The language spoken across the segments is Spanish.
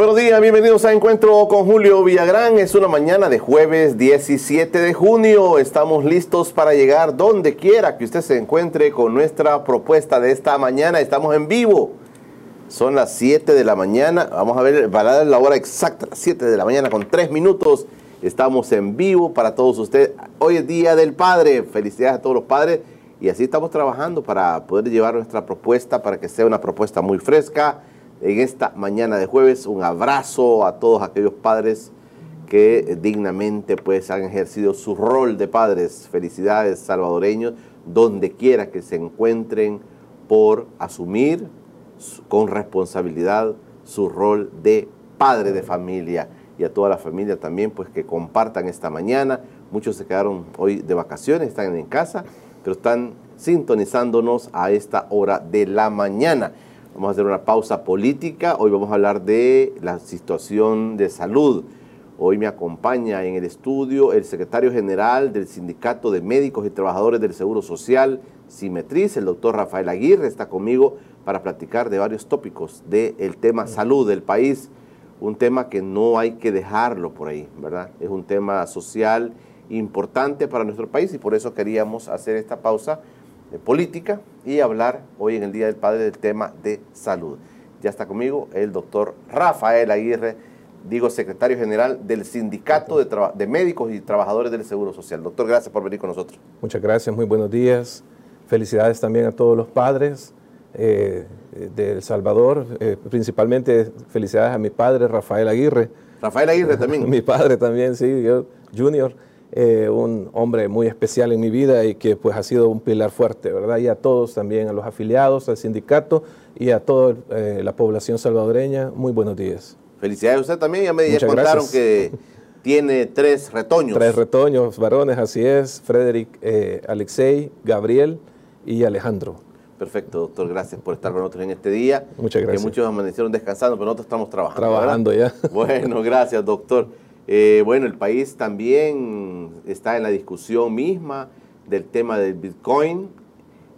Buenos días, bienvenidos a Encuentro con Julio Villagrán. Es una mañana de jueves 17 de junio. Estamos listos para llegar donde quiera que usted se encuentre con nuestra propuesta de esta mañana. Estamos en vivo. Son las 7 de la mañana. Vamos a ver, para dar la hora exacta, las 7 de la mañana con 3 minutos. Estamos en vivo para todos ustedes. Hoy es Día del Padre. Felicidades a todos los padres. Y así estamos trabajando para poder llevar nuestra propuesta para que sea una propuesta muy fresca en esta mañana de jueves. Un abrazo a todos aquellos padres que dignamente pues han ejercido su rol de padres. Felicidades salvadoreños, donde quiera que se encuentren por asumir con responsabilidad su rol de padre de familia y a toda la familia también pues que compartan esta mañana. Muchos se quedaron hoy de vacaciones, están en casa, pero están sintonizándonos a esta hora de la mañana. Vamos a hacer una pausa política. Hoy vamos a hablar de la situación de salud. Hoy me acompaña en el estudio el secretario general del Sindicato de Médicos y Trabajadores del Seguro Social, Simetriz, el doctor Rafael Aguirre, está conmigo para platicar de varios tópicos del tema salud del país, un tema que no hay que dejarlo por ahí, ¿verdad? Es un tema social importante para nuestro país y por eso queríamos hacer esta pausa de política y hablar hoy en el Día del Padre del tema de salud. Ya está conmigo el doctor Rafael Aguirre, digo secretario general del Sindicato de, de, Médicos y Trabajadores del Seguro Social. Doctor, gracias por venir con nosotros. Muchas gracias, muy buenos días. Felicidades también a todos los padres eh, de El Salvador, eh, principalmente felicidades a mi padre Rafael Aguirre. Rafael Aguirre también. mi padre también, sí, yo, Junior. Eh, un hombre muy especial en mi vida y que pues ha sido un pilar fuerte, ¿verdad? Y a todos también, a los afiliados, al sindicato y a toda eh, la población salvadoreña, muy buenos días. Felicidades a usted también, ya me contaron que tiene tres retoños. Tres retoños, varones, así es, Frederick, eh, Alexei, Gabriel y Alejandro. Perfecto, doctor, gracias por estar con nosotros en este día. Muchas gracias. Que muchos amanecieron descansando, pero nosotros estamos trabajando. Trabajando ya. Bueno, gracias, doctor. Eh, bueno, el país también está en la discusión misma del tema del Bitcoin.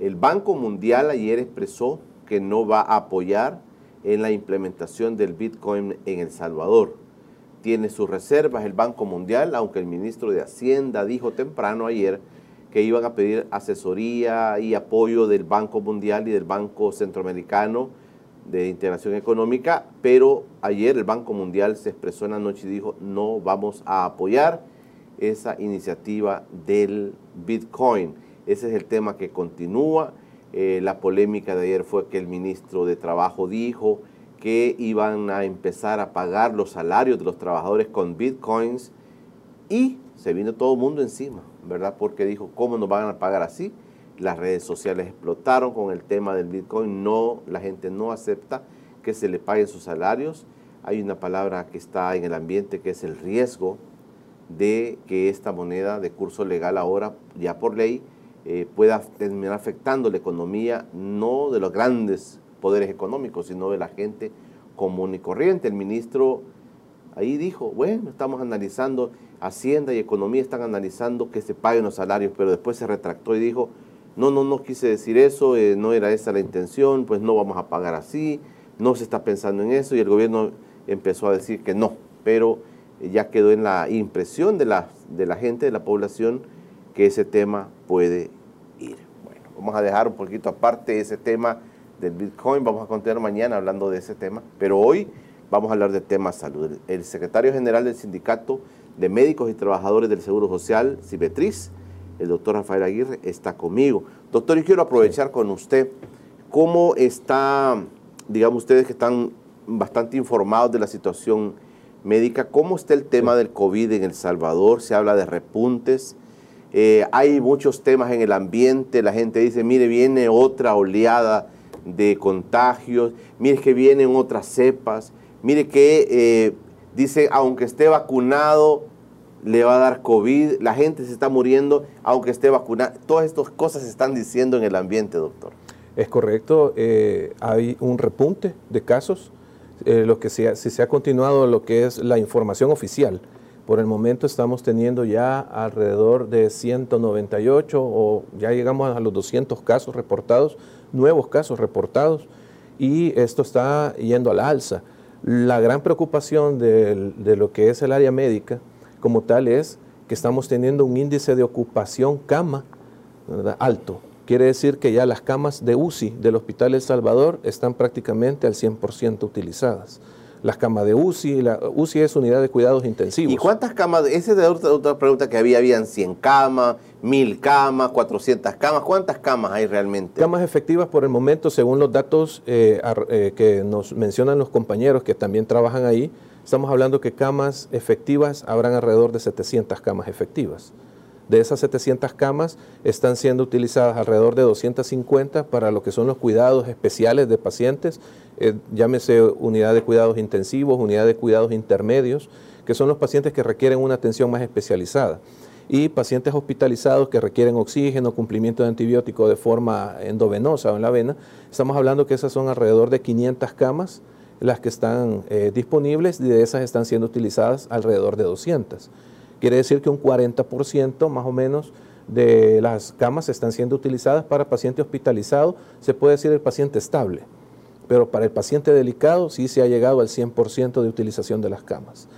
El Banco Mundial ayer expresó que no va a apoyar en la implementación del Bitcoin en El Salvador. Tiene sus reservas el Banco Mundial, aunque el ministro de Hacienda dijo temprano ayer que iban a pedir asesoría y apoyo del Banco Mundial y del Banco Centroamericano de integración económica, pero ayer el Banco Mundial se expresó en la noche y dijo no vamos a apoyar esa iniciativa del Bitcoin. Ese es el tema que continúa. Eh, la polémica de ayer fue que el ministro de Trabajo dijo que iban a empezar a pagar los salarios de los trabajadores con Bitcoins y se vino todo el mundo encima, ¿verdad? Porque dijo, ¿cómo nos van a pagar así? Las redes sociales explotaron con el tema del Bitcoin, no, la gente no acepta que se le paguen sus salarios. Hay una palabra que está en el ambiente que es el riesgo de que esta moneda de curso legal ahora, ya por ley, eh, pueda terminar afectando la economía, no de los grandes poderes económicos, sino de la gente común y corriente. El ministro ahí dijo, bueno, estamos analizando, Hacienda y Economía están analizando que se paguen los salarios, pero después se retractó y dijo, no, no, no quise decir eso, eh, no era esa la intención, pues no vamos a pagar así, no se está pensando en eso y el gobierno empezó a decir que no, pero ya quedó en la impresión de la, de la gente, de la población, que ese tema puede ir. Bueno, vamos a dejar un poquito aparte ese tema del Bitcoin, vamos a continuar mañana hablando de ese tema, pero hoy vamos a hablar del tema salud. El secretario general del Sindicato de Médicos y Trabajadores del Seguro Social, Cibetriz, el doctor Rafael Aguirre, está conmigo. Doctor, yo quiero aprovechar con usted cómo está, digamos ustedes que están bastante informados de la situación médica, cómo está el tema del COVID en El Salvador, se habla de repuntes, eh, hay muchos temas en el ambiente, la gente dice, mire, viene otra oleada de contagios, mire que vienen otras cepas, mire que eh, dice, aunque esté vacunado, le va a dar COVID, la gente se está muriendo aunque esté vacunada. Todas estas cosas se están diciendo en el ambiente, doctor. Es correcto, eh, hay un repunte de casos, eh, que si se ha continuado lo que es la información oficial. Por el momento estamos teniendo ya alrededor de 198 o ya llegamos a los 200 casos reportados, nuevos casos reportados, y esto está yendo a la alza. La gran preocupación de lo que es el área médica como tal es que estamos teniendo un índice de ocupación cama alto. Quiere decir que ya las camas de UCI del Hospital El Salvador están prácticamente al 100% utilizadas las camas de UCI, la UCI es unidad de cuidados intensivos. ¿Y cuántas camas? Esa es otra, otra pregunta que había, habían 100 camas, 1000 camas, 400 camas, ¿cuántas camas hay realmente? Camas efectivas por el momento, según los datos eh, eh, que nos mencionan los compañeros que también trabajan ahí, estamos hablando que camas efectivas habrán alrededor de 700 camas efectivas. De esas 700 camas están siendo utilizadas alrededor de 250 para lo que son los cuidados especiales de pacientes, eh, llámese unidad de cuidados intensivos, unidad de cuidados intermedios, que son los pacientes que requieren una atención más especializada. Y pacientes hospitalizados que requieren oxígeno, cumplimiento de antibiótico de forma endovenosa o en la vena, estamos hablando que esas son alrededor de 500 camas las que están eh, disponibles y de esas están siendo utilizadas alrededor de 200. Quiere decir que un 40% más o menos de las camas están siendo utilizadas para paciente hospitalizado, se puede decir el paciente estable, pero para el paciente delicado sí se ha llegado al 100% de utilización de las camas.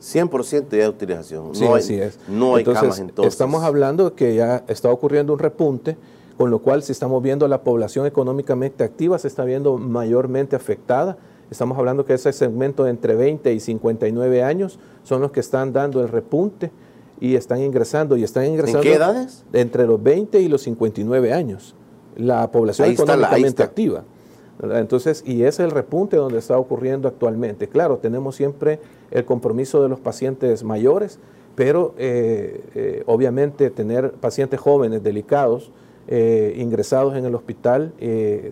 100% de utilización. Sí, así es. No hay camas entonces. Estamos hablando de que ya está ocurriendo un repunte, con lo cual si estamos viendo la población económicamente activa se está viendo mayormente afectada Estamos hablando que ese segmento de entre 20 y 59 años son los que están dando el repunte y están ingresando y están ingresando. ¿En qué edades? Entre los 20 y los 59 años. La población económicamente activa. Entonces, y ese es el repunte donde está ocurriendo actualmente. Claro, tenemos siempre el compromiso de los pacientes mayores, pero eh, eh, obviamente tener pacientes jóvenes delicados eh, ingresados en el hospital,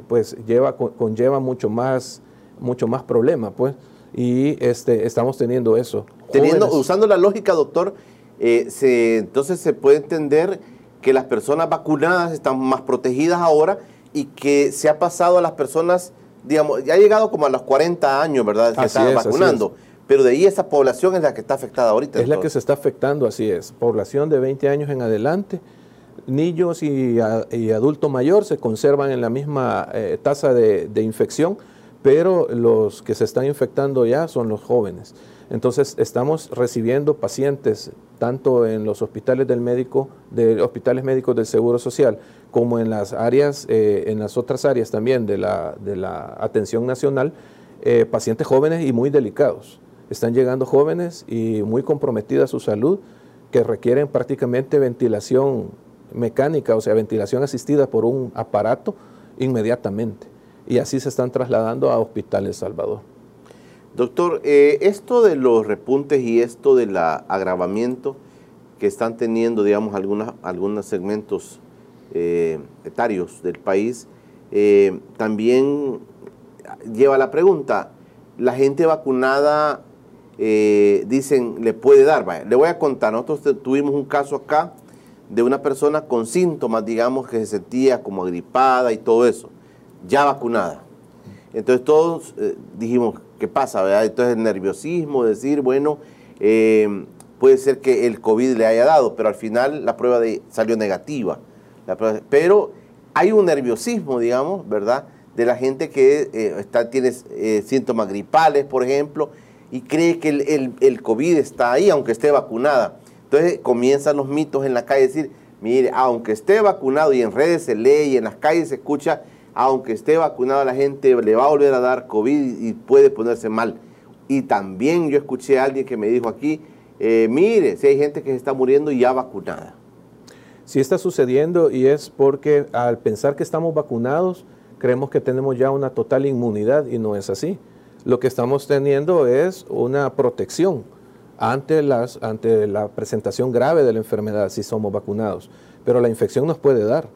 pues lleva, conlleva mucho más mucho más problema, pues. Y este, estamos teniendo eso. Teniendo, usando la lógica, doctor, eh, se, entonces se puede entender que las personas vacunadas están más protegidas ahora y que se ha pasado a las personas, digamos, ya ha llegado como a los 40 años, ¿verdad? Que están vacunando. Pero de ahí esa población es la que está afectada ahorita. Es la que se está afectando, así es. Población de 20 años en adelante, niños y, adulto mayor se conservan en la misma eh, tasa de, de infección pero los que se están infectando ya son los jóvenes. Entonces estamos recibiendo pacientes tanto en los hospitales del médico, de hospitales médicos del Seguro Social, como en las áreas, eh, en las otras áreas también de la, atención nacional, eh, pacientes jóvenes y muy delicados. Están llegando jóvenes y muy comprometida su salud, que requieren prácticamente ventilación mecánica, o sea, ventilación asistida por un aparato inmediatamente y así se están trasladando a Hospital El Salvador. Doctor, eh, esto de los repuntes y esto del agravamiento que están teniendo, digamos, algunas, algunos segmentos eh, etarios del país, eh, también lleva la pregunta, la gente vacunada, dicen, le puede dar, le voy a contar, nosotros tuvimos un caso acá de una persona con síntomas, digamos, que se sentía como agripada y todo eso ya vacunada. Entonces todos eh, dijimos, ¿qué pasa? ¿verdad? Entonces el nerviosismo, decir, bueno, eh, puede ser que el COVID le haya dado, pero al final la prueba de, salió negativa. pero hay un nerviosismo, digamos, ¿verdad? De la gente que eh, está, tiene síntomas gripales, por ejemplo, y cree que el, el, COVID está ahí, aunque esté vacunada. Entonces comienzan los mitos en la calle, decir, mire, aunque esté vacunado y en redes se lee y en las calles se escucha, aunque esté vacunada la gente, le va a volver a dar COVID y puede ponerse mal. Y también yo escuché a alguien que me dijo aquí, eh, mire, si hay gente que se está muriendo ya vacunada. Sí está sucediendo y es porque al pensar que estamos vacunados, creemos que tenemos ya una total inmunidad y no es así. Lo que estamos teniendo es una protección ante, ante la presentación grave de la enfermedad si somos vacunados, pero la infección nos puede dar.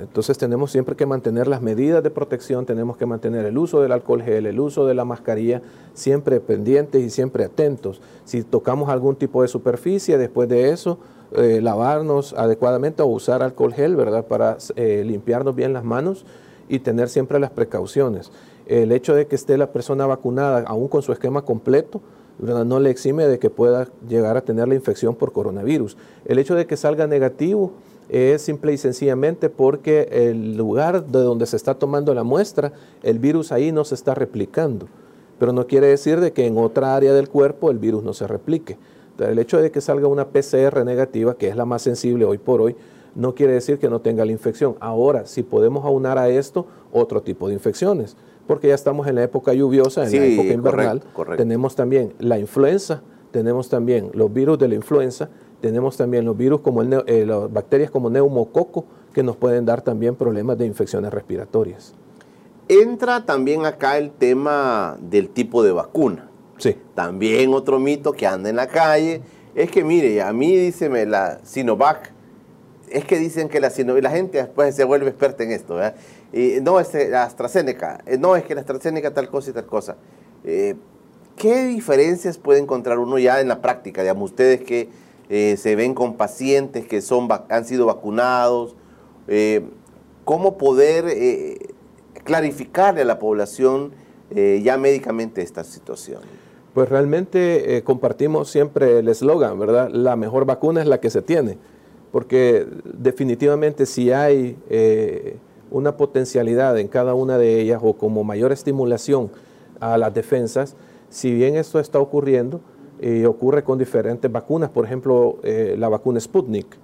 Entonces tenemos siempre que mantener las medidas de protección, tenemos que mantener el uso del alcohol gel, el uso de la mascarilla, siempre pendientes y siempre atentos. Si tocamos algún tipo de superficie, después de eso, eh, lavarnos adecuadamente o usar alcohol gel, ¿verdad? Para eh, limpiarnos bien las manos y tener siempre las precauciones. El hecho de que esté la persona vacunada, aún con su esquema completo, no le exime de que pueda llegar a tener la infección por coronavirus. El hecho de que salga negativo, es simple y sencillamente porque el lugar de donde se está tomando la muestra, el virus ahí no se está replicando. pero no quiere decir de que en otra área del cuerpo el virus no se replique. el hecho de que salga una PCR negativa, que es la más sensible hoy por hoy, no quiere decir que no tenga la infección. Ahora, si podemos aunar a esto otro tipo de infecciones, porque ya estamos en la época lluviosa, en la época invernal, tenemos también la influenza, tenemos también los virus de la influenza, tenemos también los virus como eh, las bacterias como neumococo, que nos pueden dar también problemas de infecciones respiratorias. Entra también acá el tema del tipo de vacuna. Sí. También otro mito que anda en la calle es que, mire, a mí díceme la Sinovac, es que dicen que la Sinovac, la gente después se vuelve experta en esto, ¿verdad? Y no, es la AstraZeneca, eh, no, es que la AstraZeneca tal cosa y tal cosa. Eh, ¿Qué diferencias puede encontrar uno ya en la práctica? Digamos, ustedes que eh, se ven con pacientes que son, han sido vacunados, ¿cómo poder clarificarle a la población ya médicamente esta situación? Pues realmente compartimos siempre el eslogan, ¿verdad? La mejor vacuna es la que se tiene, porque definitivamente si hay una potencialidad en cada una de ellas o como mayor estimulación a las defensas, si bien esto está ocurriendo, y ocurre con diferentes vacunas, por ejemplo, eh, la vacuna Sputnik,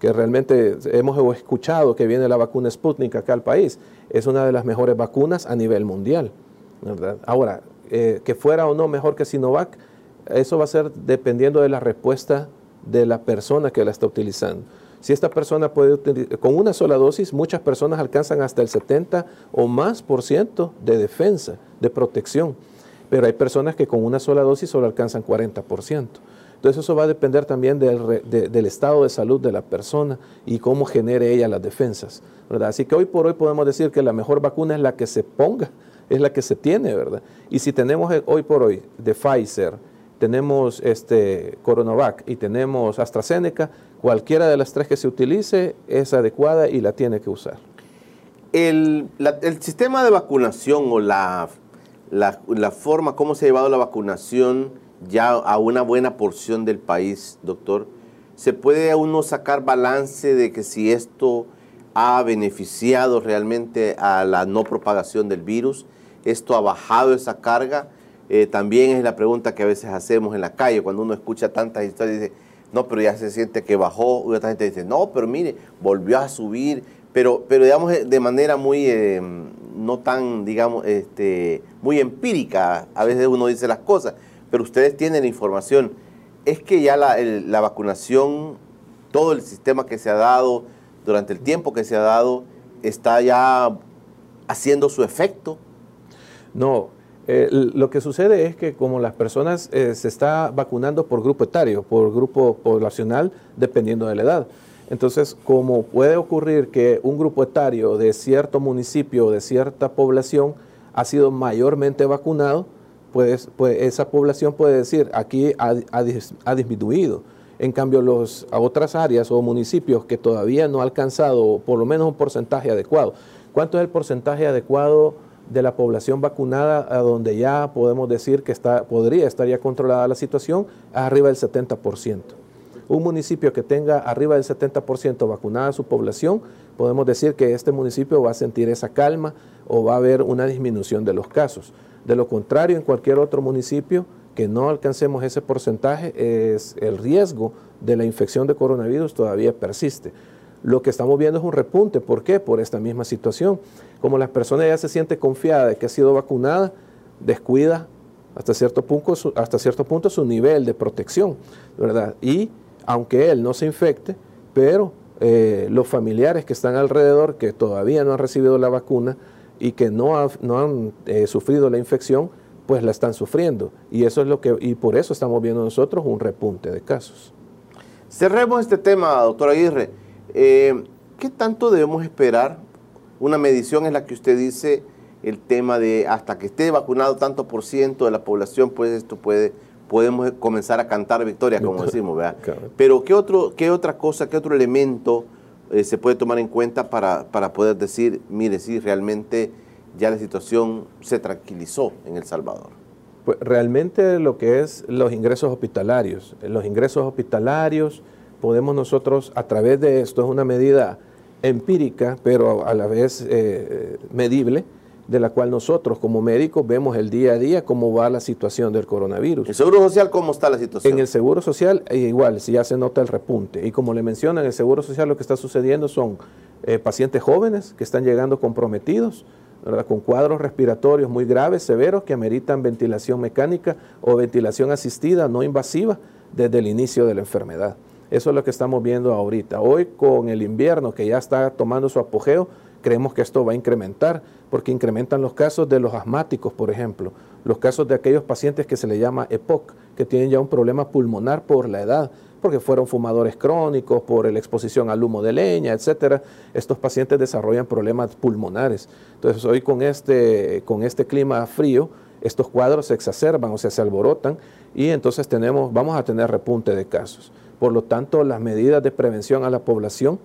que realmente hemos escuchado que viene la vacuna Sputnik acá al país, es una de las mejores vacunas a nivel mundial. Ahora, eh, que fuera o no mejor que Sinovac, eso va a ser dependiendo de la respuesta de la persona que la está utilizando. Si esta persona puede con una sola dosis, muchas personas alcanzan hasta el 70 o más por ciento de defensa, de protección. Pero hay personas que con una sola dosis solo alcanzan 40 por ciento. Entonces eso va a depender también del, estado de salud de la persona y cómo genere ella las defensas. ¿verdad? Así que hoy por hoy podemos decir que la mejor vacuna es la que se ponga, es la que se tiene, ¿verdad? Y si tenemos hoy por hoy de Pfizer, tenemos este Coronavac y tenemos AstraZeneca, cualquiera de las tres que se utilice es adecuada y la tiene que usar. El, sistema de vacunación o la, la, forma como se ha llevado la vacunación ya a una buena porción del país, doctor, ¿se puede a uno sacar balance de que si esto ha beneficiado realmente a la no propagación del virus? ¿Esto ha bajado esa carga? Eh, también es la pregunta que a veces hacemos en la calle cuando uno escucha tantas historias y dice, no, pero ya se siente que bajó, y otra gente dice, no, pero mire, volvió a subir, pero, pero digamos de manera muy, eh, no tan, digamos, este, muy empírica, a veces uno dice las cosas, pero ustedes tienen la información, es que ya la, la vacunación, todo el sistema que se ha dado, durante el tiempo que se ha dado, está ya haciendo su efecto. No, eh, lo que sucede es que como las personas eh, se está vacunando por grupo etario, por grupo poblacional, dependiendo de la edad. Entonces, como puede ocurrir que un grupo etario de cierto municipio, de cierta población, ha sido mayormente vacunado, pues, pues esa población puede decir, aquí ha, disminuido. En cambio, los, a otras áreas o municipios que todavía no ha alcanzado por lo menos un porcentaje adecuado. ¿Cuánto es el porcentaje adecuado? de la población vacunada a donde ya podemos decir que está, podría estar ya controlada la situación, arriba del 70%. Un municipio que tenga arriba del 70% vacunada su población, podemos decir que este municipio va a sentir esa calma o va a haber una disminución de los casos. De lo contrario, en cualquier otro municipio que no alcancemos ese porcentaje, es el riesgo de la infección de coronavirus todavía persiste. Lo que estamos viendo es un repunte. ¿Por qué? Por esta misma situación. Como las personas ya se sienten confiadas de que ha sido vacunada, descuida hasta cierto punto su, hasta cierto punto su nivel de protección, ¿verdad? Y aunque él no se infecte, pero eh, los familiares que están alrededor, que todavía no han recibido la vacuna y que no, han eh, sufrido la infección, pues la están sufriendo. Y eso es lo que, y por eso estamos viendo nosotros un repunte de casos. Cerremos este tema, doctor Aguirre. Eh, ¿Qué tanto debemos esperar? Una medición es la que usted dice, el tema de hasta que esté vacunado tanto por ciento de la población, pues esto puede, podemos comenzar a cantar victoria, como decimos, ¿verdad? Pero ¿qué, otro, ¿qué otra cosa, qué otro elemento eh, se puede tomar en cuenta para, para poder decir, mire, si realmente ya la situación se tranquilizó en El Salvador? Pues realmente lo que es los ingresos hospitalarios, los ingresos hospitalarios, podemos nosotros, a través de esto, es una medida empírica, pero a la vez eh, medible, de la cual nosotros como médicos vemos el día a día cómo va la situación del coronavirus. ¿El Seguro Social cómo está la situación? En el Seguro Social eh, igual, si ya se nota el repunte. Y como le mencionan, en el Seguro Social lo que está sucediendo son eh, pacientes jóvenes que están llegando comprometidos, con cuadros respiratorios muy graves, severos, que ameritan ventilación mecánica o ventilación asistida no invasiva desde el inicio de la enfermedad. Eso es lo que estamos viendo ahorita. Hoy con el invierno que ya está tomando su apogeo, creemos que esto va a incrementar, porque incrementan los casos de los asmáticos, por ejemplo, los casos de aquellos pacientes que se le llama EPOC, que tienen ya un problema pulmonar por la edad, porque fueron fumadores crónicos, por la exposición al humo de leña, etcétera. Estos pacientes desarrollan problemas pulmonares. Entonces, hoy con este, con este clima frío, estos cuadros se exacerban, o sea, se alborotan, y entonces tenemos, vamos a tener repunte de casos. Por lo tanto, las medidas de prevención a la población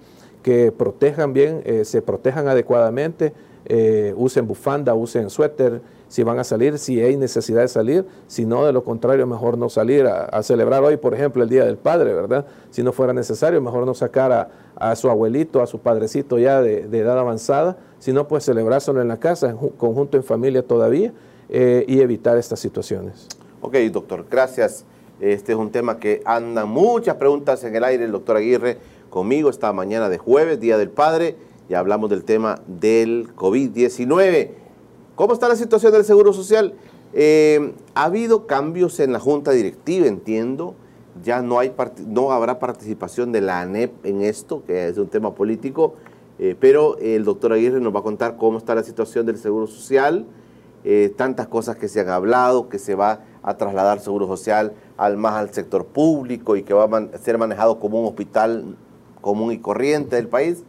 que protejan bien, eh, se protejan adecuadamente, eh, usen bufanda, usen suéter, si van a salir, si hay necesidad de salir, si no, de lo contrario, mejor no salir a, celebrar hoy, por ejemplo, el Día del Padre, ¿verdad? Si no fuera necesario, mejor no sacar a, su abuelito, a su padrecito ya de, edad avanzada, sino pues celebrárselo en la casa, en conjunto, en familia todavía, eh, y evitar estas situaciones. Ok, doctor, gracias. Este es un tema que andan muchas preguntas en el aire, el doctor Aguirre conmigo esta mañana de jueves, Día del Padre, y hablamos del tema del COVID-19. ¿Cómo está la situación del Seguro Social? Eh, ha habido cambios en la Junta Directiva, entiendo. Ya no, hay no habrá participación de la ANEP en esto, que es un tema político, eh, pero el doctor Aguirre nos va a contar cómo está la situación del Seguro Social, eh, tantas cosas que se han hablado, que se va a trasladar Seguro Social al más al sector público y que va a ser manejado como un hospital común y corriente del país,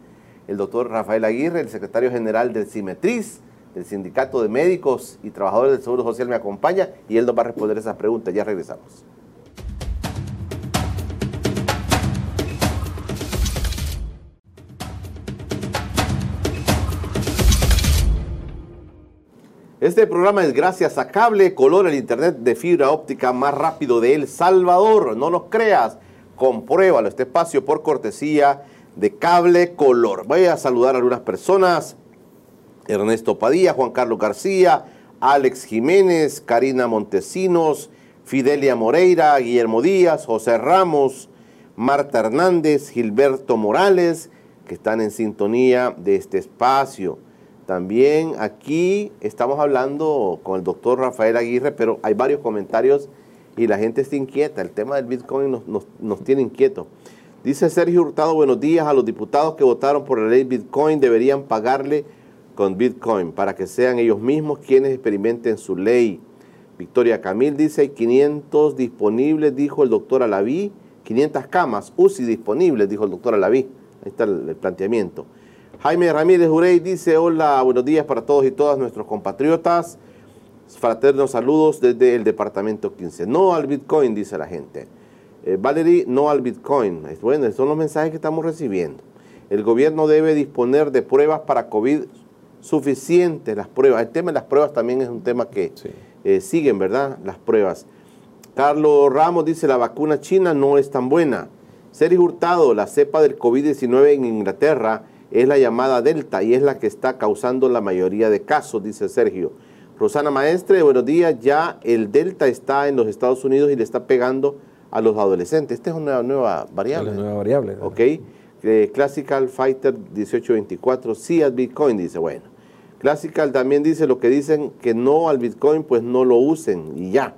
el doctor Rafael Aguirre, el secretario general del CIMETRIS, del Sindicato de Médicos y Trabajadores del Seguro Social, me acompaña y él nos va a responder esas preguntas. Ya regresamos. Este programa es gracias a Cable Color, el internet de fibra óptica más rápido de El Salvador. No nos creas compruébalo, este espacio por cortesía de Cable Color. Voy a saludar a algunas personas. Ernesto Padilla, Juan Carlos García, Alex Jiménez, Karina Montesinos, Fidelia Moreira, Guillermo Díaz, José Ramos, Marta Hernández, Gilberto Morales, que están en sintonía de este espacio. También aquí estamos hablando con el doctor Rafael Aguirre, pero hay varios comentarios y la gente está inquieta. El tema del Bitcoin nos, tiene inquietos. Dice Sergio Hurtado, buenos días a los diputados que votaron por la ley Bitcoin, deberían pagarle con Bitcoin para que sean ellos mismos quienes experimenten su ley. Victoria Camil dice, hay 500 disponibles, dijo el doctor Alaví, 500 camas UCI disponibles, dijo el doctor Alaví. Ahí está el, planteamiento. Jaime Ramírez Urey dice, hola, buenos días para todos y todas nuestros compatriotas. Fraternos saludos desde el departamento 15. No al Bitcoin, dice la gente. Eh, Valerie, no al Bitcoin. Bueno, esos son los mensajes que estamos recibiendo. El gobierno debe disponer de pruebas para COVID suficientes, las pruebas. El tema de las pruebas también es un tema que eh, siguen, ¿verdad? Las pruebas. Carlos Ramos dice, la vacuna china no es tan buena. Sergio Hurtado, la cepa del COVID-19 en Inglaterra es la llamada Delta y es la que está causando la mayoría de casos, dice Sergio. Rosana Maestre, buenos días. Ya el Delta está en los Estados Unidos y le está pegando a los adolescentes. Esta es una nueva variable. Una nueva variable. Ok. Eh, Classical Fighter 1824, sí al Bitcoin, dice. Bueno. Classical también dice lo que dicen que no al Bitcoin, pues no lo usen y ya.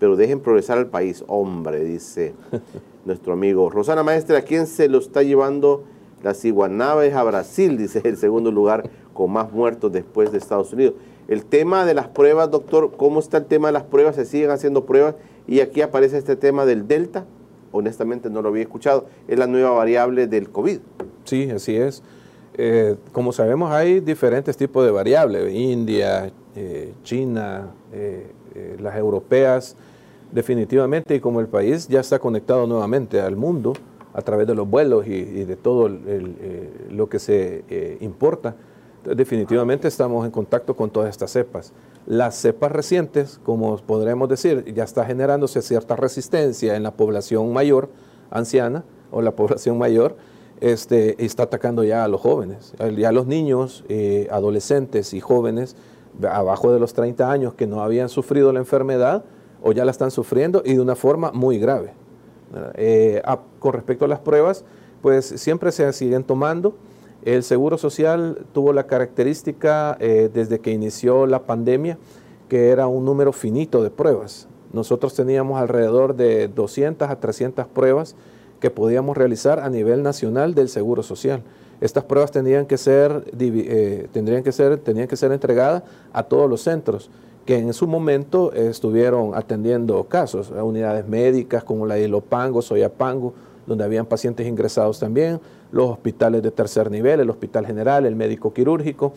Pero dejen progresar al país. Hombre, dice nuestro amigo. Rosana Maestre, ¿a quién se lo está llevando las iguanaves a Brasil? Dice el segundo lugar con más muertos después de Estados Unidos. El tema de las pruebas, doctor, ¿cómo está el tema de las pruebas? ¿Se siguen haciendo pruebas? Y aquí aparece este tema del Delta. Honestamente no lo había escuchado. Es la nueva variable del COVID. Sí, así es. Eh, como sabemos, hay diferentes tipos de variables. India, eh, China, eh, las europeas, definitivamente. Y como el país ya está conectado nuevamente al mundo a través de los vuelos y, de todo lo que se importa, definitivamente estamos en contacto con todas estas cepas. Las cepas recientes, como podremos decir, ya está generándose cierta resistencia en la población mayor, anciana, o la población mayor, este, está atacando ya a los jóvenes. Ya los niños, eh, adolescentes y jóvenes abajo de los 30 años que no habían sufrido la enfermedad o ya la están sufriendo y de una forma muy grave. Eh, con respecto a las pruebas, pues siempre se siguen tomando. El Seguro Social tuvo la característica eh, desde que inició la pandemia que era un número finito de pruebas. Nosotros teníamos alrededor de 200 a 300 pruebas que podíamos realizar a nivel nacional del Seguro Social. Estas pruebas tenían que ser, eh, tendrían que ser, tenían que ser entregadas a todos los centros que en su momento estuvieron atendiendo casos, unidades médicas como la de Ilopango, Soyapango, donde habían pacientes ingresados también, los hospitales de tercer nivel, el hospital general, el médico quirúrgico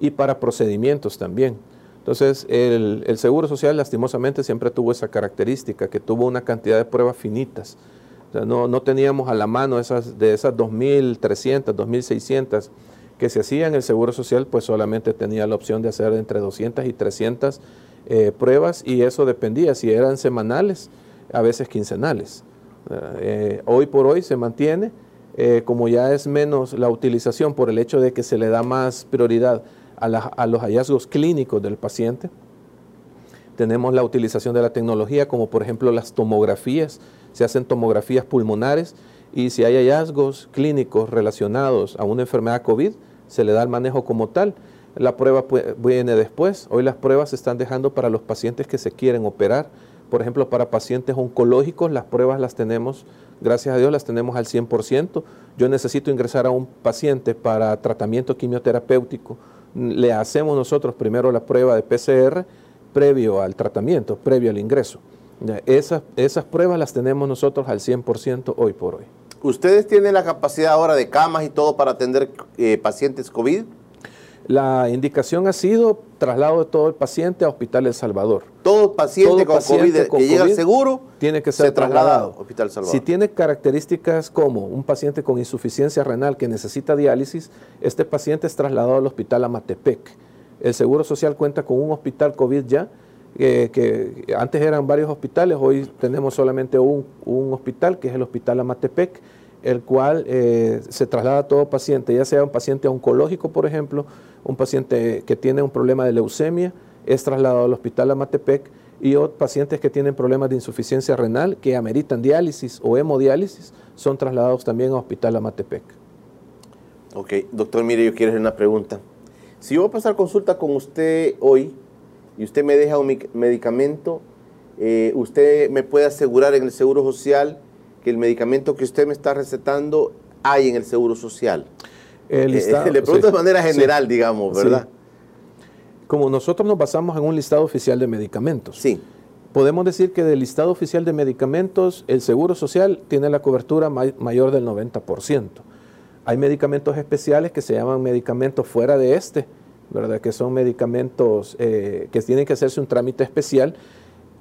y para procedimientos también. Entonces, el, Seguro Social lastimosamente siempre tuvo esa característica, que tuvo una cantidad de pruebas finitas. no, no, teníamos a la mano esas, de esas 2.300, 2.600 que se hacían, el Seguro Social pues solamente tenía la opción de hacer entre 200 y 300 eh, pruebas y eso dependía si eran semanales, a veces quincenales. Eh, hoy por hoy se mantiene, eh, como ya es menos la utilización por el hecho de que se le da más prioridad a, a los hallazgos clínicos del paciente. Tenemos la utilización de la tecnología, como por ejemplo las tomografías, se hacen tomografías pulmonares y si hay hallazgos clínicos relacionados a una enfermedad COVID, se le da el manejo como tal. La prueba viene después. Hoy las pruebas se están dejando para los pacientes que se quieren operar por ejemplo, para pacientes oncológicos, las pruebas las tenemos, gracias a Dios, las tenemos al 100%. Yo necesito ingresar a un paciente para tratamiento quimioterapéutico. Le hacemos nosotros primero la prueba de PCR previo al tratamiento, previo al ingreso. Esas, esas pruebas las tenemos nosotros al 100% hoy por hoy. ¿Ustedes tienen la capacidad ahora de camas y todo para atender eh, pacientes COVID? La indicación ha sido traslado de todo el paciente a Hospital El Salvador. Todo paciente con COVID que llega al seguro tiene que ser trasladado a Hospital Salvador. Si tiene características como un paciente con insuficiencia renal que necesita diálisis, este paciente es trasladado al Hospital Amatepec. El Seguro Social cuenta con un hospital COVID ya, eh, que antes eran varios hospitales, hoy tenemos solamente un, un hospital, que es el Hospital Amatepec el cual eh, se traslada a todo paciente, ya sea un paciente oncológico, por ejemplo, un paciente que tiene un problema de leucemia, es trasladado al hospital Amatepec, y pacientes que tienen problemas de insuficiencia renal, que ameritan diálisis o hemodiálisis, son trasladados también al hospital Amatepec. Ok, doctor, mire, yo quiero hacer una pregunta. Si yo voy a pasar consulta con usted hoy y usted me deja un medicamento, eh, ¿usted me puede asegurar en el Seguro Social que el medicamento que usted me está recetando hay en el Seguro Social. El eh, listado, le pregunto de manera general, digamos, ¿verdad? Como nosotros nos basamos en un listado oficial de medicamentos. Sí. Podemos decir que del listado oficial de medicamentos, el Seguro Social tiene la cobertura mayor del 90%. Hay medicamentos especiales que se llaman medicamentos fuera de este, ¿verdad? Que son medicamentos eh, que tienen que hacerse un trámite especial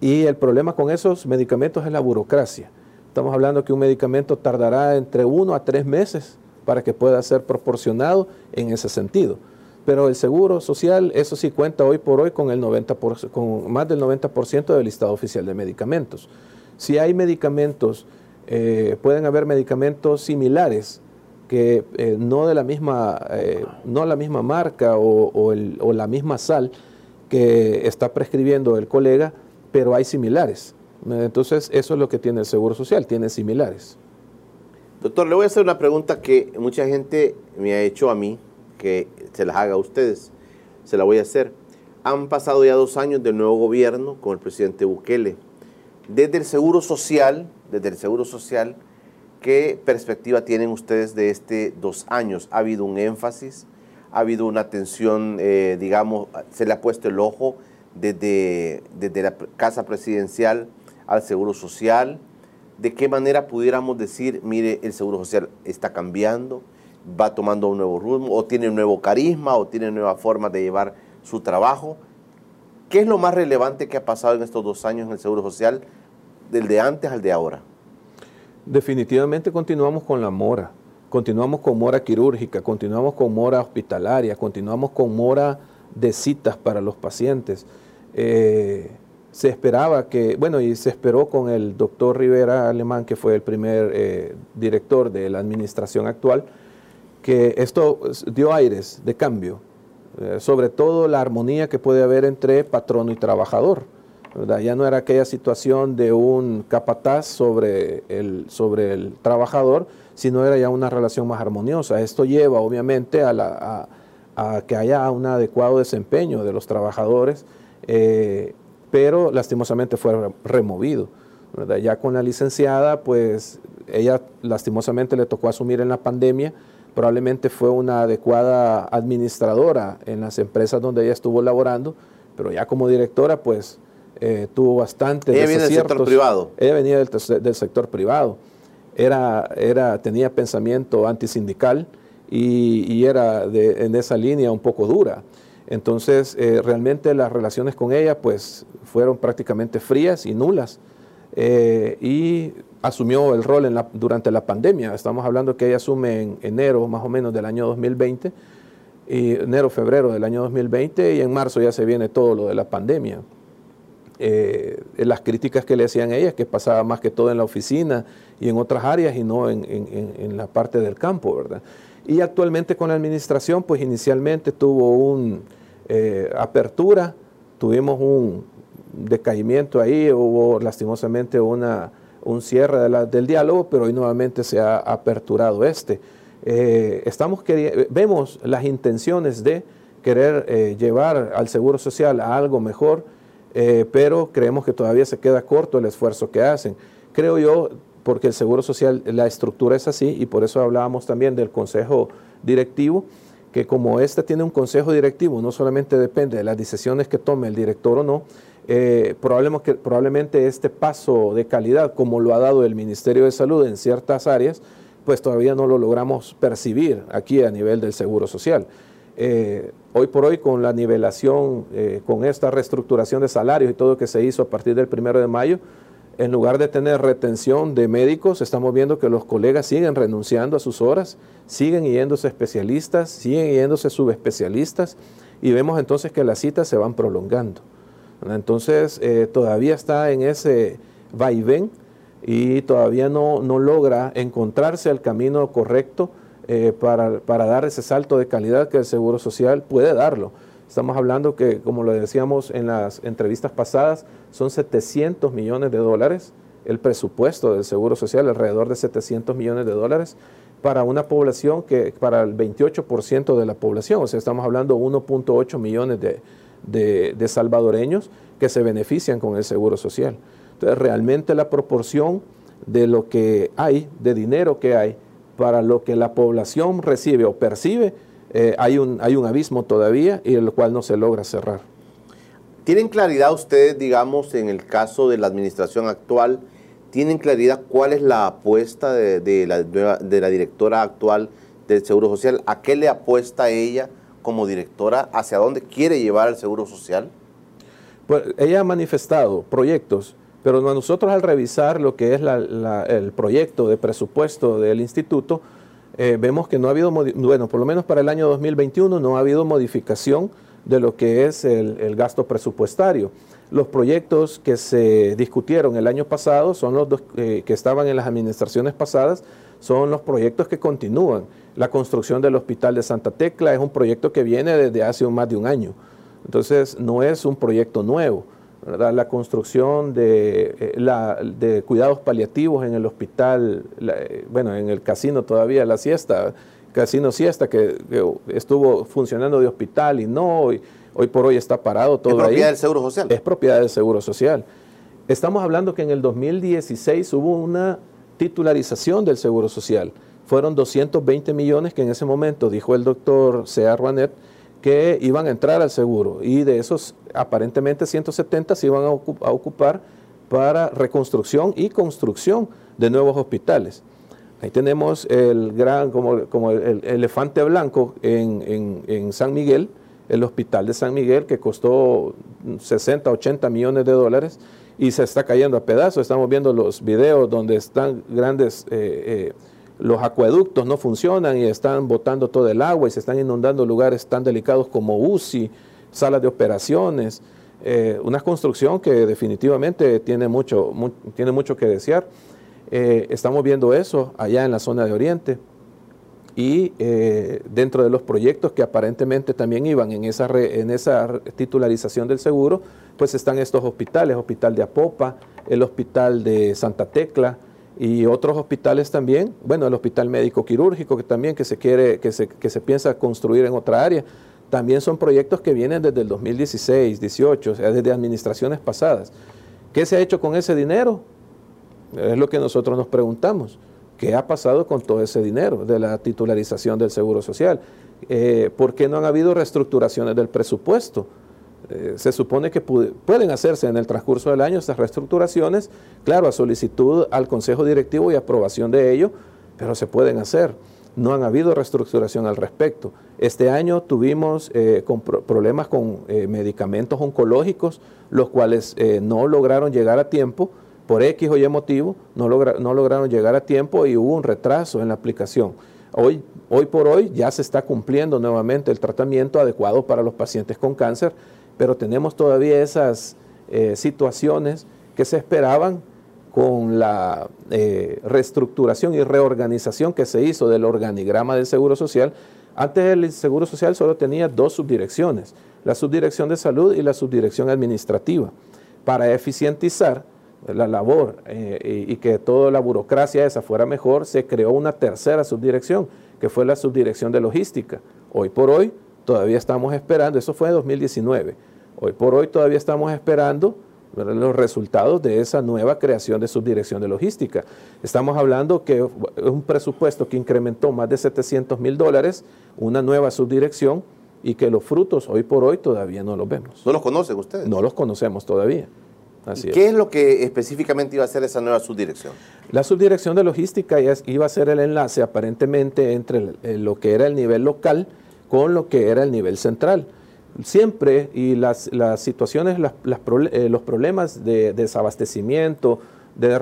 y el problema con esos medicamentos es la burocracia. Estamos hablando que un medicamento tardará entre uno a tres meses para que pueda ser proporcionado en ese sentido. Pero el seguro social, eso sí cuenta hoy por hoy con, el 90 con más del 90% del listado oficial de medicamentos. Si hay medicamentos, eh, pueden haber medicamentos similares que eh, no de la misma, eh, no la misma marca o la misma sal que está prescribiendo el colega, pero hay similares. Entonces, eso es lo que tiene el Seguro Social, tiene similares. Doctor, le voy a hacer una pregunta que mucha gente me ha hecho a mí, que se las haga a ustedes. Se la voy a hacer. Han pasado ya dos años del nuevo gobierno con el presidente Bukele. Desde el Seguro Social, desde el Seguro Social, ¿qué perspectiva tienen ustedes de este dos años? ¿Ha habido un énfasis? ¿Ha habido una atención, eh, digamos, se le ha puesto el ojo desde, desde la Casa Presidencial al Seguro Social, de qué manera pudiéramos decir, mire, el Seguro Social está cambiando, va tomando un nuevo rumbo, o tiene un nuevo carisma, o tiene nueva forma de llevar su trabajo. ¿Qué es lo más relevante que ha pasado en estos dos años en el Seguro Social, del de antes al de ahora? Definitivamente continuamos con la mora, continuamos con mora quirúrgica, continuamos con mora hospitalaria, continuamos con mora de citas para los pacientes. Eh, se esperaba que, bueno, y se esperó con el doctor Rivera Alemán, que fue el primer eh, director de la administración actual, que esto dio aires de cambio. eh, sobre todo la armonía que puede haber entre patrono y trabajador. Ya no era aquella situación de un capataz sobre el, sobre el trabajador, sino era ya una relación más armoniosa. Esto lleva obviamente a, la, a, que haya un adecuado desempeño de los trabajadores, eh, pero lastimosamente fue removido. Ya con la licenciada, pues ella lastimosamente le tocó asumir en la pandemia, probablemente fue una adecuada administradora en las empresas donde ella estuvo laborando, pero ya como directora, pues eh, tuvo bastante... Ella viene del sector privado. Ella venía del, del sector privado. Era, era, tenía pensamiento antisindical y, y era de, en esa línea un poco dura. Entonces, eh, realmente las relaciones con ella pues fueron prácticamente frías y nulas. Eh, y asumió el rol durante la pandemia. Estamos hablando que ella asume en enero más o menos del año 2020, y enero, febrero del año 2020, y en marzo ya se viene todo lo de la pandemia. Eh, las críticas que le hacían ella que pasaba más que todo en la oficina y en otras áreas y no en, en la parte del campo, ¿verdad? Y actualmente con la administración, pues inicialmente tuvo una eh, apertura, tuvimos un decaimiento ahí, hubo lastimosamente una, un cierre del diálogo, pero hoy nuevamente se ha aperturado este. Eh, estamos vemos las intenciones de querer eh, llevar al Seguro Social a algo mejor, pero creemos que todavía se queda corto el esfuerzo que hacen. Creo yo, porque el Seguro Social, la estructura es así y por eso hablábamos también del Consejo Directivo, que como este tiene un Consejo Directivo, no solamente depende de las decisiones que tome el director o no, eh, probablemente, probablemente este paso de calidad, como lo ha dado el Ministerio de Salud en ciertas áreas, pues todavía no lo logramos percibir aquí a nivel del Seguro Social. Eh, hoy por hoy, con la nivelación, eh, con esta reestructuración de salarios y todo lo que se hizo a partir del primero de mayo, en lugar de tener retención de médicos, estamos viendo que los colegas siguen renunciando a sus horas, siguen yéndose especialistas, siguen yéndose subespecialistas y vemos entonces que las citas se van prolongando. Entonces eh, todavía está en ese vaivén y todavía no, no logra encontrarse el camino correcto eh, para, para dar ese salto de calidad que el Seguro Social puede darlo. Estamos hablando que, como lo decíamos en las entrevistas pasadas, son 700 millones de dólares el presupuesto del Seguro Social, alrededor de 700 millones de dólares para una población que, para el 28% de la población, o sea, estamos hablando de 1.8 millones de, de salvadoreños que se benefician con el Seguro Social. Entonces, realmente la proporción de lo que hay, de dinero que hay, para lo que la población recibe o percibe, eh, hay, un, hay un abismo todavía y el cual no se logra cerrar. ¿Tienen claridad ustedes, digamos, en el caso de la administración actual, tienen claridad cuál es la apuesta de, la, de la directora actual del Seguro Social? ¿A qué le apuesta ella como directora? ¿Hacia dónde quiere llevar el Seguro Social? Pues ella ha manifestado proyectos, pero nosotros al revisar lo que es el proyecto de presupuesto del instituto, eh, vemos que no ha habido, bueno, por lo menos para el año 2021 no ha habido modificación de lo que es el, gasto presupuestario. Los proyectos que se discutieron el año pasado son los eh, que estaban en las administraciones pasadas, son los proyectos que continúan. La construcción del Hospital de Santa Tecla es un proyecto que viene desde hace más de un año. Entonces, no es un proyecto nuevo la construcción de, eh, la, de, cuidados paliativos en el hospital, eh, bueno, en el casino todavía, la siesta, casino siesta que, estuvo funcionando de hospital y no, hoy, hoy por hoy está parado todo. ¿Es propiedad del Seguro Social? Es propiedad del Seguro Social. Estamos hablando que en el 2016 hubo una titularización del Seguro Social. Fueron 220 millones que en ese momento, dijo el doctor Sea Ruanet, que iban a entrar al seguro y de esos aparentemente 170 se iban a, ocupar para reconstrucción y construcción de nuevos hospitales. Ahí tenemos el gran, como, como el, elefante blanco en, en, San Miguel, el hospital de San Miguel que costó 60, 80 millones de dólares y se está cayendo a pedazos. Estamos viendo los videos donde están grandes... Eh, eh, los acueductos no funcionan y están botando todo el agua y se están inundando lugares tan delicados como UCI, salas de operaciones, eh, una construcción que definitivamente tiene mucho, tiene mucho que desear. Eh, estamos viendo eso allá en la zona de Oriente. y eh, dentro de los proyectos que aparentemente también iban en esa, en esa titularización del seguro, pues están estos hospitales, Hospital de Apopa, el Hospital de Santa Tecla y otros hospitales también, bueno, el Hospital Médico Quirúrgico que también que se quiere, que se, que se piensa construir en otra área, también son proyectos que vienen desde el 2016, 18, o sea, desde administraciones pasadas. ¿Qué se ha hecho con ese dinero? Es lo que nosotros nos preguntamos. ¿Qué ha pasado con todo ese dinero de la titularización del Seguro Social? Eh, ¿Por qué no han habido reestructuraciones del presupuesto? Eh, se supone que pueden hacerse en el transcurso del año estas reestructuraciones, claro, a solicitud al Consejo Directivo y aprobación de ello, pero se pueden hacer. No han habido reestructuración al respecto. Este año tuvimos eh, problemas con medicamentos oncológicos, los cuales no lograron llegar a tiempo por X o Y motivo, no, lograron llegar a tiempo y hubo un retraso en la aplicación. Hoy por hoy ya se está cumpliendo nuevamente el tratamiento adecuado para los pacientes con cáncer, pero tenemos todavía esas eh, situaciones que se esperaban con la eh, reestructuración y reorganización que se hizo del organigrama del Seguro Social. Antes el Seguro Social solo tenía dos subdirecciones, la subdirección de salud y la subdirección administrativa. Para eficientizar, la labor eh, y que toda la burocracia esa fuera mejor, se creó una tercera subdirección, que fue la subdirección de logística. Hoy por hoy todavía estamos esperando, eso fue en 2019, hoy por hoy todavía estamos esperando los resultados de esa nueva creación de subdirección de logística. Estamos hablando que es un presupuesto que incrementó más de 700 mil dólares, una nueva subdirección, y que los frutos hoy por hoy todavía no los vemos. ¿No los conocen ustedes? No los conocemos todavía. ¿Qué es. lo que específicamente iba a hacer esa nueva subdirección? La subdirección de logística iba a ser el enlace aparentemente entre lo que era el nivel local con lo que era el nivel central. Siempre, y las, situaciones, eh, los problemas de, desabastecimiento, de,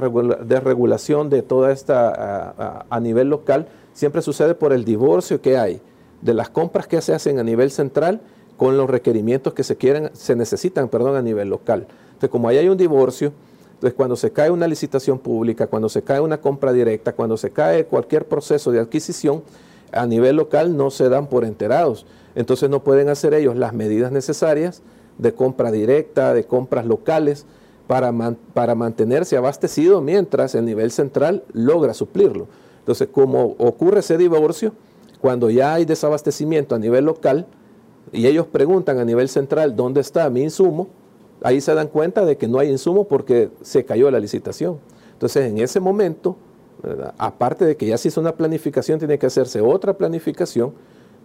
regulación de toda esta a, nivel local, siempre sucede por el divorcio que hay de las compras que se hacen a nivel central con los requerimientos que se quieren, se necesitan, perdón, a nivel local como ahí hay un divorcio, entonces cuando se cae una licitación pública, cuando se cae una compra directa, cuando se cae cualquier proceso de adquisición, a nivel local no se dan por enterados. Entonces no pueden hacer ellos las medidas necesarias de compra directa, de compras locales, para, para mantenerse abastecido mientras el nivel central logra suplirlo. Entonces, como ocurre ese divorcio, cuando ya hay desabastecimiento a nivel local y ellos preguntan a nivel central dónde está mi insumo, ahí se dan cuenta de que no hay insumo porque se cayó la licitación. Entonces, en ese momento, aparte de que ya se hizo una planificación, tiene que hacerse otra planificación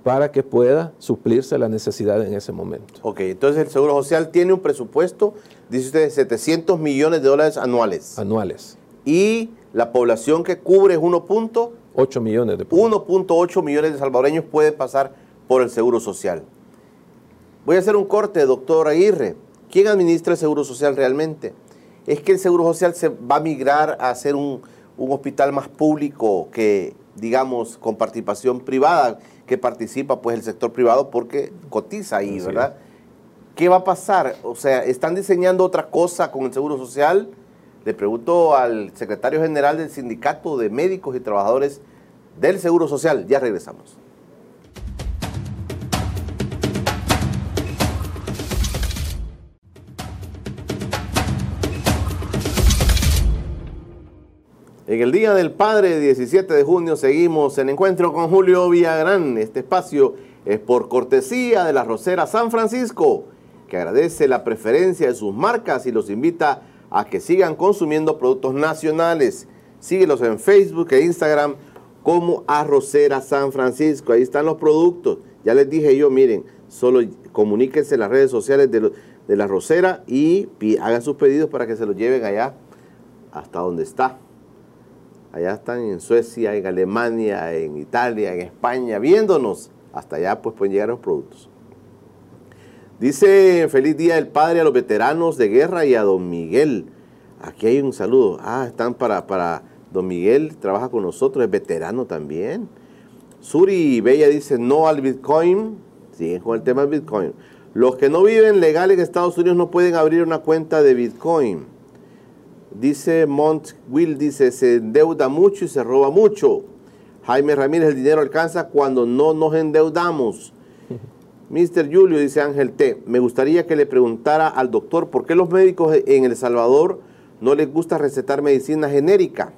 para que pueda suplirse la necesidad en ese momento. Ok, entonces el Seguro Social tiene un presupuesto, dice usted, de 700 millones de dólares anuales. Anuales. Y la población que cubre es 1.8 millones de 1.8 millones de salvadoreños puede pasar por el Seguro Social. Voy a hacer un corte, doctor Aguirre. ¿Quién administra el Seguro Social realmente? Es que el Seguro Social se va a migrar a ser un, hospital más público que, digamos, con participación privada, que participa pues el sector privado porque cotiza ahí, ¿verdad? ¿Qué va a pasar? O sea, ¿están diseñando otra cosa con el Seguro Social? Le pregunto al secretario general del Sindicato de Médicos y Trabajadores del Seguro Social. Ya regresamos. En el Día del Padre, 17 de junio, seguimos en encuentro con Julio Villagrán. Este espacio es por cortesía de la Rosera San Francisco, que agradece la preferencia de sus marcas y los invita a que sigan consumiendo productos nacionales. Síguelos en Facebook e Instagram como Arrocera San Francisco. Ahí están los productos. Ya les dije yo, miren, solo comuníquense en las redes sociales de, de la Rosera y hagan sus pedidos para que se los lleven allá hasta donde está. Allá están en Suecia, en Alemania, en Italia, en España, viéndonos. Hasta allá pues pueden llegar los productos. Dice feliz día del padre a los veteranos de guerra y a don Miguel. Aquí hay un saludo. Ah, están para, para don Miguel, trabaja con nosotros, es veterano también. Suri Bella dice no al Bitcoin. Siguen con el tema del Bitcoin. Los que no viven legal en Estados Unidos no pueden abrir una cuenta de Bitcoin. Dice Mont Will, dice, se endeuda mucho y se roba mucho. Jaime Ramírez, el dinero alcanza cuando no nos endeudamos. Mr. Julio, dice Ángel T., me gustaría que le preguntara al doctor por qué los médicos en El Salvador no les gusta recetar medicina genérica.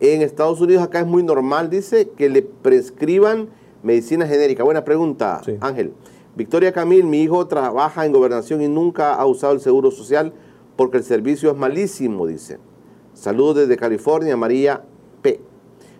En Estados Unidos acá es muy normal, dice, que le prescriban medicina genérica. Buena pregunta, Ángel. Victoria Camil, mi hijo trabaja en gobernación y nunca ha usado el seguro social porque el servicio es malísimo, dice. Saludos desde California, María P.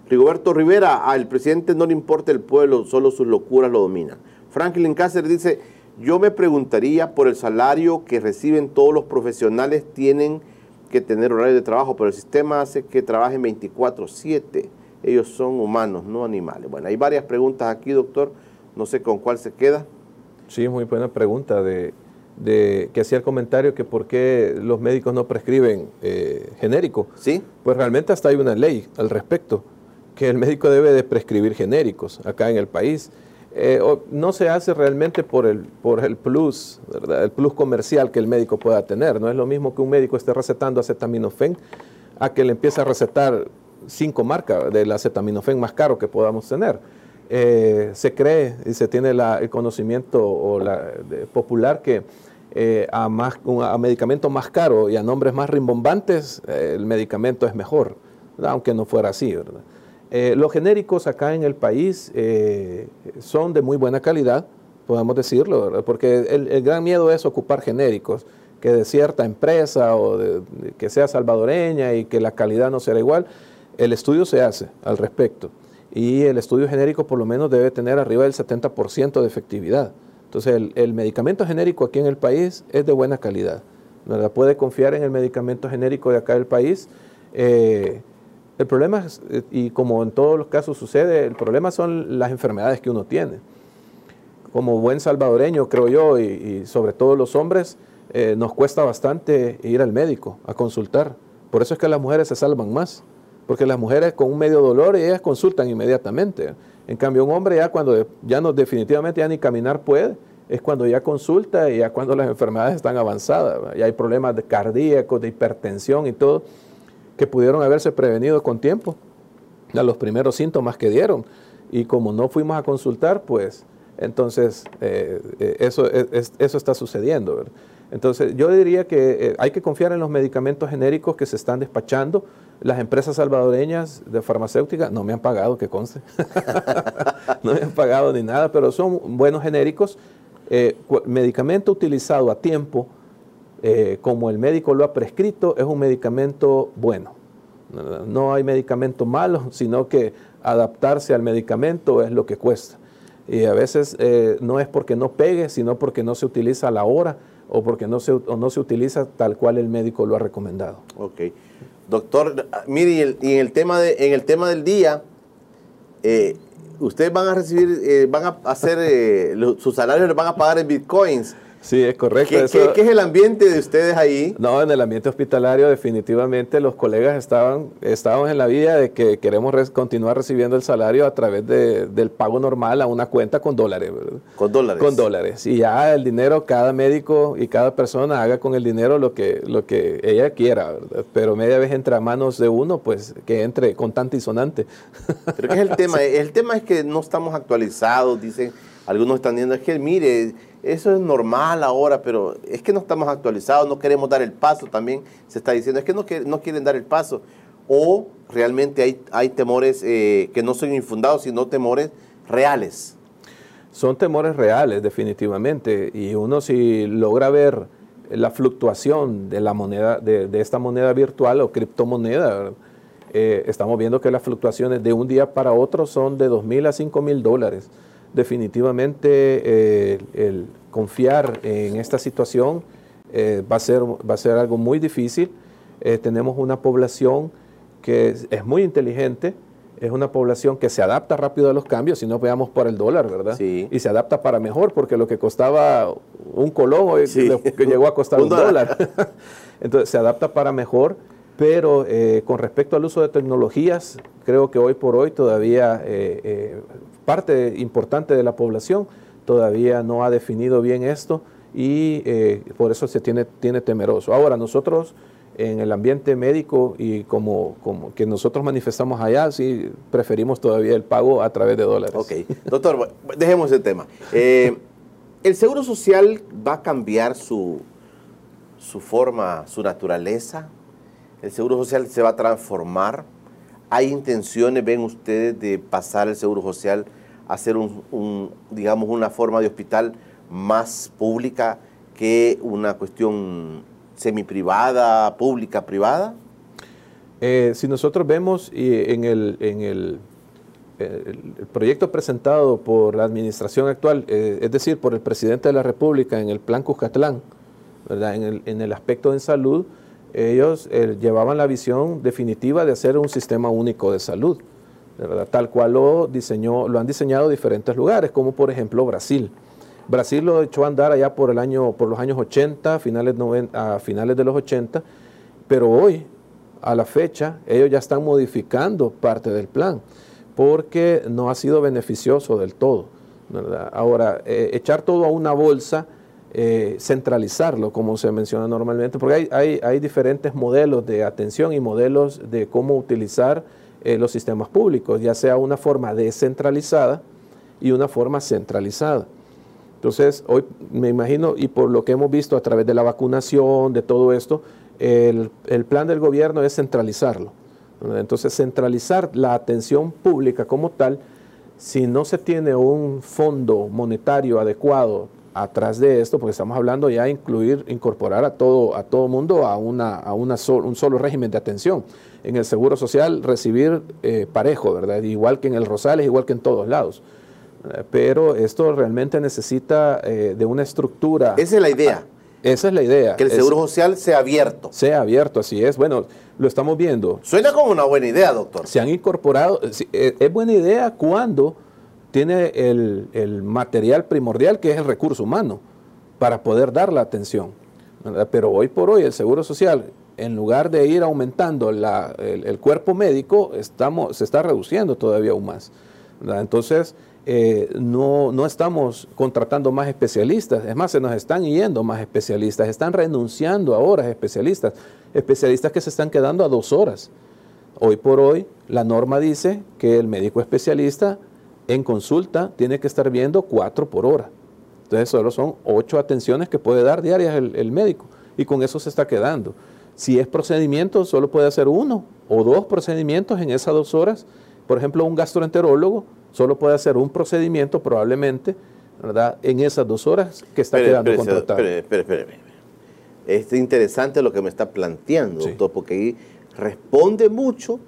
Rigoberto Rivera, al presidente no le importa el pueblo, solo sus locuras lo dominan. Franklin Cáceres dice, yo me preguntaría por el salario que reciben todos los profesionales, tienen que tener horario de trabajo, pero el sistema hace que trabajen 24/7. Ellos son humanos, no animales. Bueno, hay varias preguntas aquí, doctor. No sé con cuál se queda. Sí, muy buena pregunta de, que hacía el comentario que por qué los médicos no prescriben eh, genérico. Sí. Pues realmente hasta hay una ley al respecto, que el médico debe de prescribir genéricos acá en el país. Eh, no se hace realmente por el, por el plus, el plus comercial que el médico pueda tener. No es lo mismo que un médico esté recetando acetaminofén a que le empiece a recetar cinco marcas del acetaminofén más caro que podamos tener. Eh, se cree y se tiene el conocimiento o la, popular que eh, a, más, a medicamento más caro y a nombres más rimbombantes, el medicamento es mejor, aunque no fuera así. ¿verdad? Eh, los genéricos acá en el país eh, son de muy buena calidad, podemos decirlo, porque el, gran miedo es ocupar genéricos, que de cierta empresa o que sea salvadoreña y que la calidad no será igual. El estudio se hace al respecto y el estudio genérico por lo menos debe tener arriba del 70% de efectividad. Entonces el, medicamento genérico aquí en el país es de buena calidad. ¿verdad? Puede confiar en el medicamento genérico de acá del país. Eh, el problema, eh, y como en todos los casos sucede, el problema son las enfermedades que uno tiene. Como buen salvadoreño, creo yo, y, sobre todo los hombres, eh, nos cuesta bastante ir al médico a consultar. Por eso es que las mujeres se salvan más, porque las mujeres con un medio dolor ellas consultan inmediatamente. En cambio, un hombre ya cuando ya no definitivamente ya ni caminar puede, es cuando ya consulta y ya cuando las enfermedades están avanzadas, ya hay problemas de cardíacos, de hipertensión y todo que pudieron haberse prevenido con tiempo a los primeros síntomas que dieron. Y como no fuimos a consultar, pues entonces eh, eh, eso, eso está sucediendo. Entonces yo diría que eh, hay que confiar en los medicamentos genéricos que se están despachando. Las empresas salvadoreñas de farmacéutica no me han pagado, que conste. no me han pagado ni nada, pero son buenos genéricos. medicamento utilizado a tiempo eh, como el médico lo ha prescrito, es un medicamento bueno. No hay medicamento malo, sino que adaptarse al medicamento es lo que cuesta. Y a veces eh, no es porque no pegue, sino porque no se utiliza a la hora o porque no se, no se utiliza tal cual el médico lo ha recomendado. Ok. Doctor, mire, y, en, el tema de, en el tema del día, eh, ustedes van a recibir, van a hacer, sus salarios los van a pagar en bitcoins. Sí, es correcto. ¿Qué, es el ambiente de ustedes ahí? No, en el ambiente hospitalario definitivamente los colegas estaban, estábamos en la vida de que queremos continuar recibiendo el salario a través del pago normal a una cuenta con dólares. ¿verdad? Con dólares. Con dólares. Y ya el dinero, cada médico y cada persona haga con el dinero lo que, lo que ella quiera, ¿verdad? Pero media vez entre a manos de uno, pues que entre contante y sonante. Pero ¿qué es el tema? El tema es que no estamos actualizados, dicen, algunos están diciendo, es que mire eso es normal ahora, pero es que no estamos actualizados, no queremos dar el paso también, se está diciendo, es que no, no quieren dar el paso. O realmente hay, hay temores eh, que no son infundados, sino temores reales. Son temores reales, definitivamente. Y uno si logra ver la fluctuación de la moneda, de, esta moneda virtual o criptomoneda, eh, estamos viendo que las fluctuaciones de un día para otro son de 2 mil a 5 mil dólares definitivamente eh, el confiar en esta situación eh, va, a ser, va a ser algo muy difícil. Eh, tenemos una población que es, muy inteligente, es una población que se adapta rápido a los cambios, si no veamos por el dólar, ¿verdad? Sí. Y se adapta para mejor, porque lo que costaba un colón hoy que llegó a costar un, dólar. Entonces se adapta para mejor, pero con respecto al uso de tecnologías, creo que hoy por hoy todavía parte importante de la población todavía no ha definido bien esto y eh, por eso se tiene, tiene temeroso. Ahora, nosotros en el ambiente médico y como, como que nosotros manifestamos allá, sí preferimos todavía el pago a través de dólares. Ok, doctor, dejemos el tema. Eh, ¿El Seguro Social va a cambiar su, su forma, su naturaleza? ¿El Seguro Social se va a transformar? ¿Hay intenciones, ven ustedes, de pasar el Seguro Social a ser un, digamos, una forma de hospital más pública que una cuestión semiprivada, pública, privada? Eh, si nosotros vemos en, el, en el, proyecto presentado por la administración actual, eh, es decir, por el presidente de la República en el Plan Cuscatlán, ¿verdad? En, el, en el aspecto de salud, ellos eh, llevaban la visión definitiva de hacer un sistema único de salud, tal cual lo, diseñó, lo han diseñado diferentes lugares, como por ejemplo Brasil. Brasil lo echó a andar allá por, el año, por los años 80, finales, a finales de los 80, pero hoy, a la fecha, ellos ya están modificando parte del plan, porque no ha sido beneficioso del todo. Ahora, eh, echar todo a una bolsa, eh, centralizarlo, como se menciona normalmente, porque hay, hay, diferentes modelos de atención y modelos de cómo utilizar eh, los sistemas públicos, ya sea una forma descentralizada y una forma centralizada. Entonces, hoy me imagino, y por lo que hemos visto a través de la vacunación, de todo esto, el, plan del gobierno es centralizarlo. Entonces, centralizar la atención pública como tal, si no se tiene un fondo monetario adecuado atrás de esto, porque estamos hablando ya de incluir, incorporar a todo, a todo mundo a, una, a una un solo régimen de atención. En el Seguro Social recibir eh, parejo, ¿verdad? Igual que en el Rosales, igual que en todos lados. Eh, pero esto realmente necesita eh, de una estructura. Esa es la idea. Esa es la idea. Que el Seguro Social sea abierto. Sea abierto, así es. Bueno, lo estamos viendo. Suena como una buena idea, doctor. Se han incorporado, es buena idea cuando tiene el, material primordial que es el recurso humano para poder dar la atención. Pero hoy por hoy el Seguro Social, en lugar de ir aumentando el, cuerpo médico, estamos, se está reduciendo todavía aún más. Entonces, eh, no, no, estamos contratando más especialistas, es más, se nos están yendo más especialistas, están renunciando a horas especialistas, especialistas que se están quedando a dos horas. Hoy por hoy, la norma dice que el médico especialista en consulta tiene que estar viendo cuatro por hora. Entonces solo son ocho atenciones que puede dar diarias el, médico y con eso se está quedando. Si es procedimiento, solo puede hacer uno o dos procedimientos en esas dos horas. Por ejemplo, un gastroenterólogo solo puede hacer un procedimiento probablemente, ¿verdad? En esas dos horas que está quedando contratado. Es interesante lo que me está planteando, doctor, porque ahí responde mucho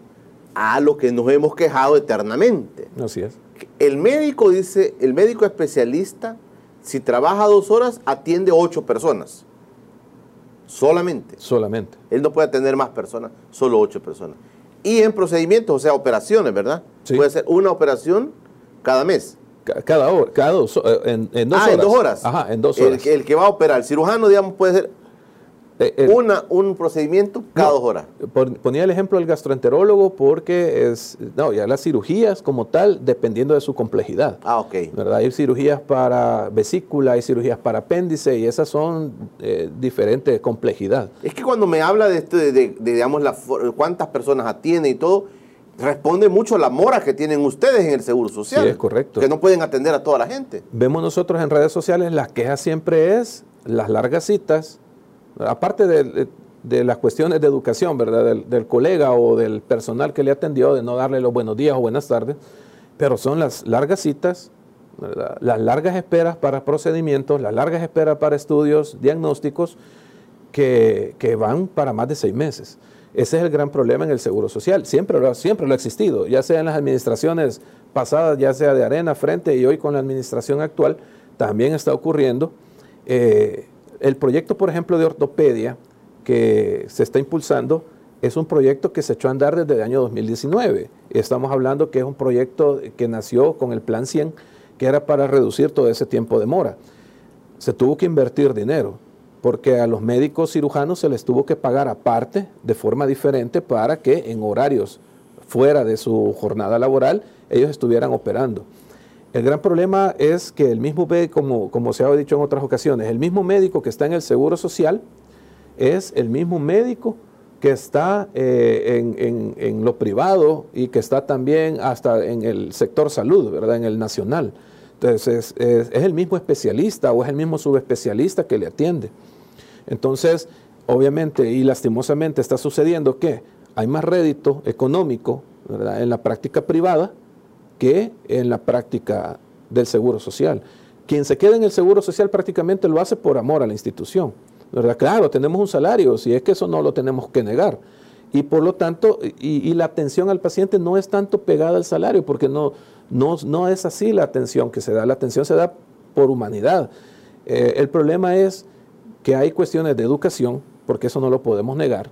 a lo que nos hemos quejado eternamente. Así es. El médico dice, el médico especialista, si trabaja dos horas, atiende ocho personas. Solamente. Solamente. Él no puede atender más personas, solo ocho personas. Y en procedimientos, o sea, operaciones, ¿verdad? Puede ser una operación cada mes. Cada hora, cada dos, eh, en, dos ah, en dos horas. Ajá, en dos horas. El, el, que va a operar, el cirujano, digamos, puede ser eh, Una, un procedimiento cada dos horas. ponía el ejemplo del gastroenterólogo porque es, no, ya las cirugías como tal, dependiendo de su complejidad. Ah, ok. ¿verdad? Hay cirugías para vesícula, hay cirugías para apéndice y esas son eh, diferentes complejidad. Es que cuando me habla de, esto, de, digamos, la, cuántas personas atiende y todo, responde mucho a la mora que tienen ustedes en el Seguro Social. Sí, es correcto. Que no pueden atender a toda la gente. Vemos nosotros en redes sociales, la queja siempre es las largas citas, aparte de, las cuestiones de educación, ¿verdad? Del, colega o del personal que le atendió, de no darle los buenos días o buenas tardes, pero son las largas citas, las largas esperas para procedimientos, las largas esperas para estudios diagnósticos que, van para más de seis meses. Ese es el gran problema en el Seguro Social. Siempre lo, siempre lo ha existido, ya sea en las administraciones pasadas, ya sea de Arena, Frente y hoy con la administración actual, también está ocurriendo. Eh, el proyecto, por ejemplo, de ortopedia que se está impulsando es un proyecto que se echó a andar desde el año 2019. Estamos hablando que es un proyecto que nació con el Plan 100, que era para reducir todo ese tiempo de mora. Se tuvo que invertir dinero, porque a los médicos cirujanos se les tuvo que pagar aparte, de forma diferente, para que en horarios fuera de su jornada laboral ellos estuvieran operando. El gran problema es que el mismo como, como se ha dicho en otras ocasiones, el mismo médico que está en el Seguro Social es el mismo médico que está eh, en, lo privado y que está también hasta en el sector salud, ¿verdad? En el nacional. Entonces, es, es, el mismo especialista o es el mismo subespecialista que le atiende. Entonces, obviamente y lastimosamente está sucediendo que hay más rédito económico en la práctica privada que en la práctica del seguro social. Quien se queda en el seguro social prácticamente lo hace por amor a la institución. Claro, tenemos un salario, si es que eso no lo tenemos que negar. Y por lo tanto, y, la atención al paciente no es tanto pegada al salario, porque no, no, no es así la atención que se da. La atención se da por humanidad. Eh, el problema es que hay cuestiones de educación, porque eso no lo podemos negar,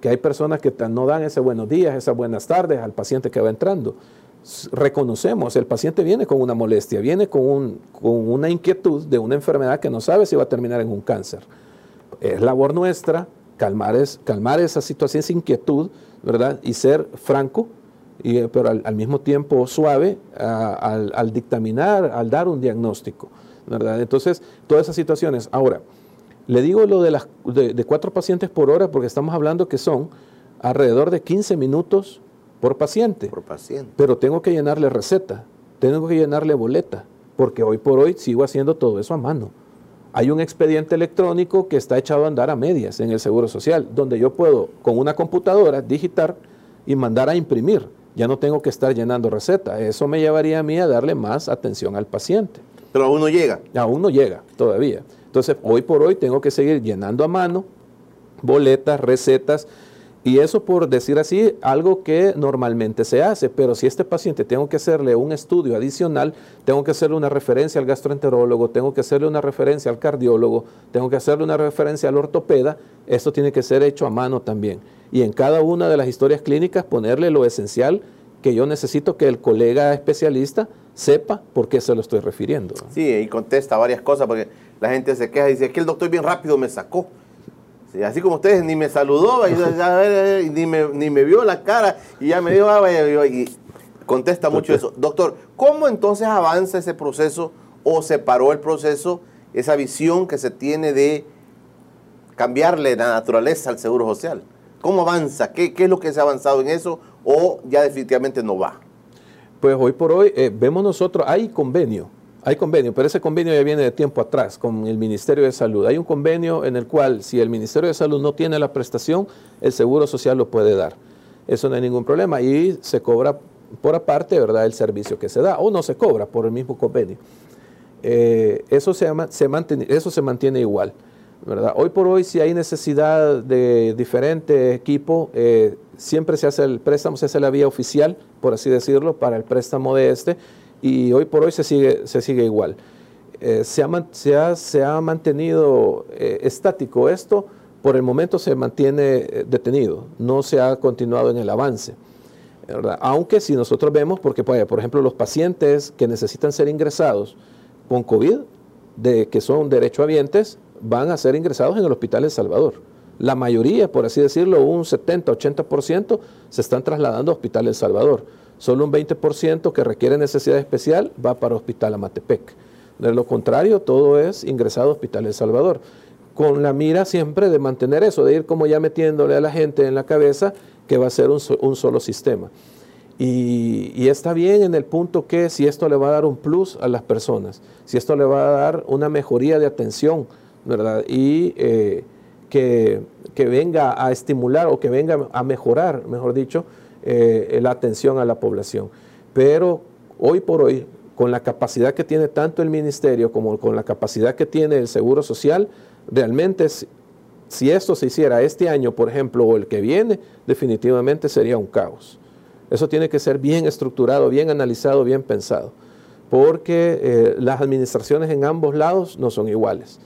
que hay personas que no dan ese buenos días, esas buenas tardes al paciente que va entrando. Reconocemos, el paciente viene con una molestia, viene con, con una inquietud de una enfermedad que no sabe si va a terminar en un cáncer. Es labor nuestra calmar, es, calmar esa situación, esa inquietud, ¿verdad? Y ser franco, y, pero al, mismo tiempo suave al, al dictaminar, al dar un diagnóstico, ¿verdad? Entonces, todas esas situaciones. Ahora, le digo lo de, las, de, cuatro pacientes por hora porque estamos hablando que son alrededor de 15 minutos por paciente. Por paciente. Pero tengo que llenarle receta, tengo que llenarle boleta, porque hoy por hoy sigo haciendo todo eso a mano. Hay un expediente electrónico que está echado a andar a medias en el Seguro Social, donde yo puedo con una computadora digitar y mandar a imprimir. Ya no tengo que estar llenando receta. Eso me llevaría a mí a darle más atención al paciente. Pero aún no llega. Aún no llega todavía. Entonces, hoy por hoy tengo que seguir llenando a mano boletas, recetas, y eso por decir así, algo que normalmente se hace, pero si este paciente tengo que hacerle un estudio adicional, tengo que hacerle una referencia al gastroenterólogo, tengo que hacerle una referencia al cardiólogo, tengo que hacerle una referencia al ortopeda, esto tiene que ser hecho a mano también. Y en cada una de las historias clínicas ponerle lo esencial que yo necesito que el colega especialista sepa por qué se lo estoy refiriendo. Sí, y contesta varias cosas, porque la gente se queja y dice, que el doctor bien rápido me sacó. Así como ustedes, ni me saludó, ni, me, ni me vio la cara y ya me dio, ah, y contesta mucho eso. Doctor, ¿cómo entonces avanza ese proceso o se paró el proceso, esa visión que se tiene de cambiarle la naturaleza al Seguro Social? ¿Cómo avanza? ¿Qué, qué es lo que se ha avanzado en eso o ya definitivamente no va? Pues hoy por hoy eh, vemos nosotros, hay convenio, hay convenio, pero ese convenio ya viene de tiempo atrás con el Ministerio de Salud. Hay un convenio en el cual si el Ministerio de Salud no tiene la prestación, el Seguro Social lo puede dar. Eso no hay ningún problema y se cobra por aparte, ¿verdad?, el servicio que se da o no se cobra por el mismo convenio. Eh, eso, se, mantiene igual. ¿verdad? Hoy por hoy, si hay necesidad de diferente equipo, eh, siempre se hace el préstamo, se hace la vía oficial, por así decirlo, para el préstamo de este, y hoy por hoy se sigue, se sigue igual. Eh, se, ha, se, ha, mantenido eh, estático esto, por el momento se mantiene detenido, no se ha continuado en el avance. Aunque si nosotros vemos, porque pues, por ejemplo los pacientes que necesitan ser ingresados con COVID, de, que son derechohabientes, van a ser ingresados en el Hospital El Salvador. La mayoría, por así decirlo, un 70-80% se están trasladando a Hospital El Salvador. Solo un 20% que requiere necesidad especial va para Hospital Amatepec. De lo contrario, todo es ingresado a Hospital El Salvador. Con la mira siempre de mantener eso, de ir como ya metiéndole a la gente en la cabeza que va a ser un, solo sistema. Y, está bien en el punto que si esto le va a dar un plus a las personas, si esto le va a dar una mejoría de atención ¿verdad? Y eh, que, venga a estimular o que venga a mejorar, mejor dicho, eh, la atención a la población. Pero hoy por hoy, con la capacidad que tiene tanto el ministerio como con la capacidad que tiene el Seguro Social, realmente si esto se hiciera este año, por ejemplo, o el que viene, definitivamente sería un caos. Eso tiene que ser bien estructurado, bien analizado, bien pensado, porque eh, las administraciones en ambos lados no son iguales.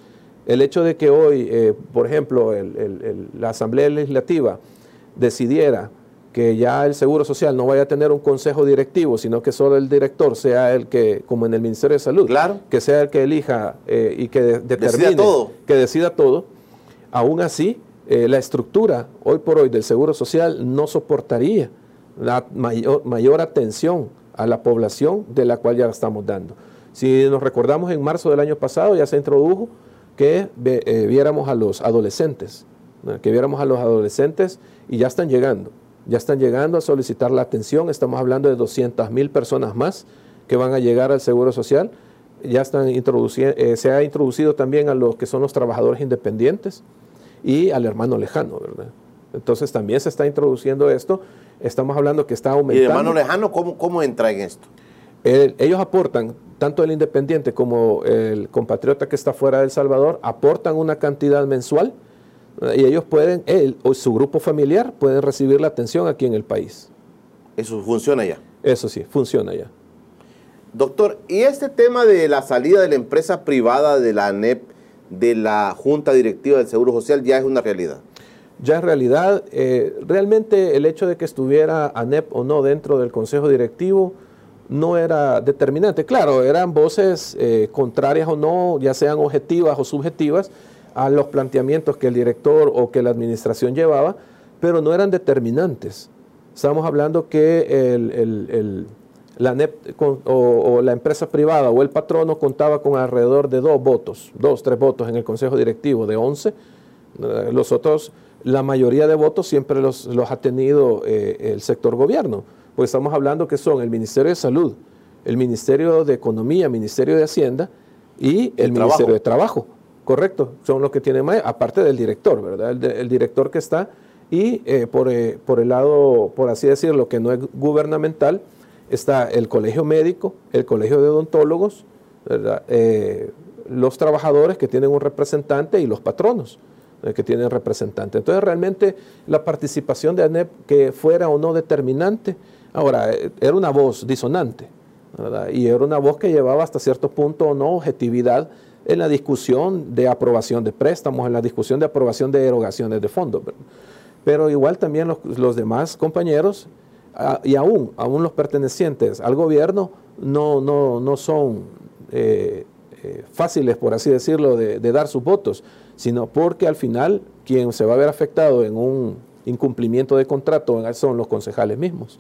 El hecho de que hoy, eh, por ejemplo, la Asamblea Legislativa decidiera que ya el Seguro Social no vaya a tener un consejo directivo, sino que solo el director sea el que, como en el Ministerio de Salud, que sea el que elija eh, y que determine, decida todo. que decida todo, aún así eh, la estructura hoy por hoy del Seguro Social no soportaría la mayor, mayor atención a la población de la cual ya la estamos dando. Si nos recordamos en marzo del año pasado ya se introdujo que eh, viéramos a los adolescentes que viéramos a los adolescentes y ya están llegando, ya están llegando a solicitar la atención, estamos hablando de 200 mil personas más que van a llegar al Seguro Social, ya están introduciendo, eh, se ha introducido también a los que son los trabajadores independientes y al hermano lejano, ¿verdad? Entonces también se está introduciendo esto, estamos hablando que está aumentando. ¿Y el hermano lejano cómo, cómo entra en esto? ellos aportan, tanto el independiente como el compatriota que está fuera de El Salvador, aportan una cantidad mensual y ellos pueden, él o su grupo familiar pueden recibir la atención aquí en el país. ¿Eso funciona ya? Eso sí, funciona ya. Doctor, ¿y este tema de la salida de la empresa privada de la ANEP de la Junta Directiva del Seguro Social ya es una realidad? Ya es realidad. Eh, realmente el hecho de que estuviera ANEP o no dentro del Consejo Directivo no era determinante. Claro, eran voces eh, contrarias o no, ya sean objetivas o subjetivas, a los planteamientos que el director o que la administración llevaba, pero no eran determinantes. Estamos hablando que el, la NEP o, la empresa privada o el patrono contaba con alrededor de dos votos, dos, tres votos en el consejo directivo de 11. Eh, los otros, la mayoría de votos siempre los, ha tenido eh, el sector gobierno, pues estamos hablando que son el Ministerio de Salud, el Ministerio de Economía, el Ministerio de Hacienda y el, Ministerio de Trabajo. Correcto, son los que tienen más, aparte del director, ¿verdad? El, director que está y eh, por, eh, por, el lado, por así decirlo, que no es gubernamental, está el colegio médico, el colegio de odontólogos, ¿verdad? Eh, los trabajadores que tienen un representante y los patronos que tienen representante. Entonces realmente la participación de ANEP, que fuera o no determinante, ahora, era una voz disonante, ¿verdad? y era una voz que llevaba hasta cierto punto o no objetividad en la discusión de aprobación de préstamos, en la discusión de aprobación de erogaciones de fondos. Pero igual también los, demás compañeros y aún, aún los pertenecientes al gobierno no, no, no son eh, eh, fáciles, por así decirlo, de, dar sus votos, sino porque al final quien se va a ver afectado en un incumplimiento de contrato son los concejales mismos.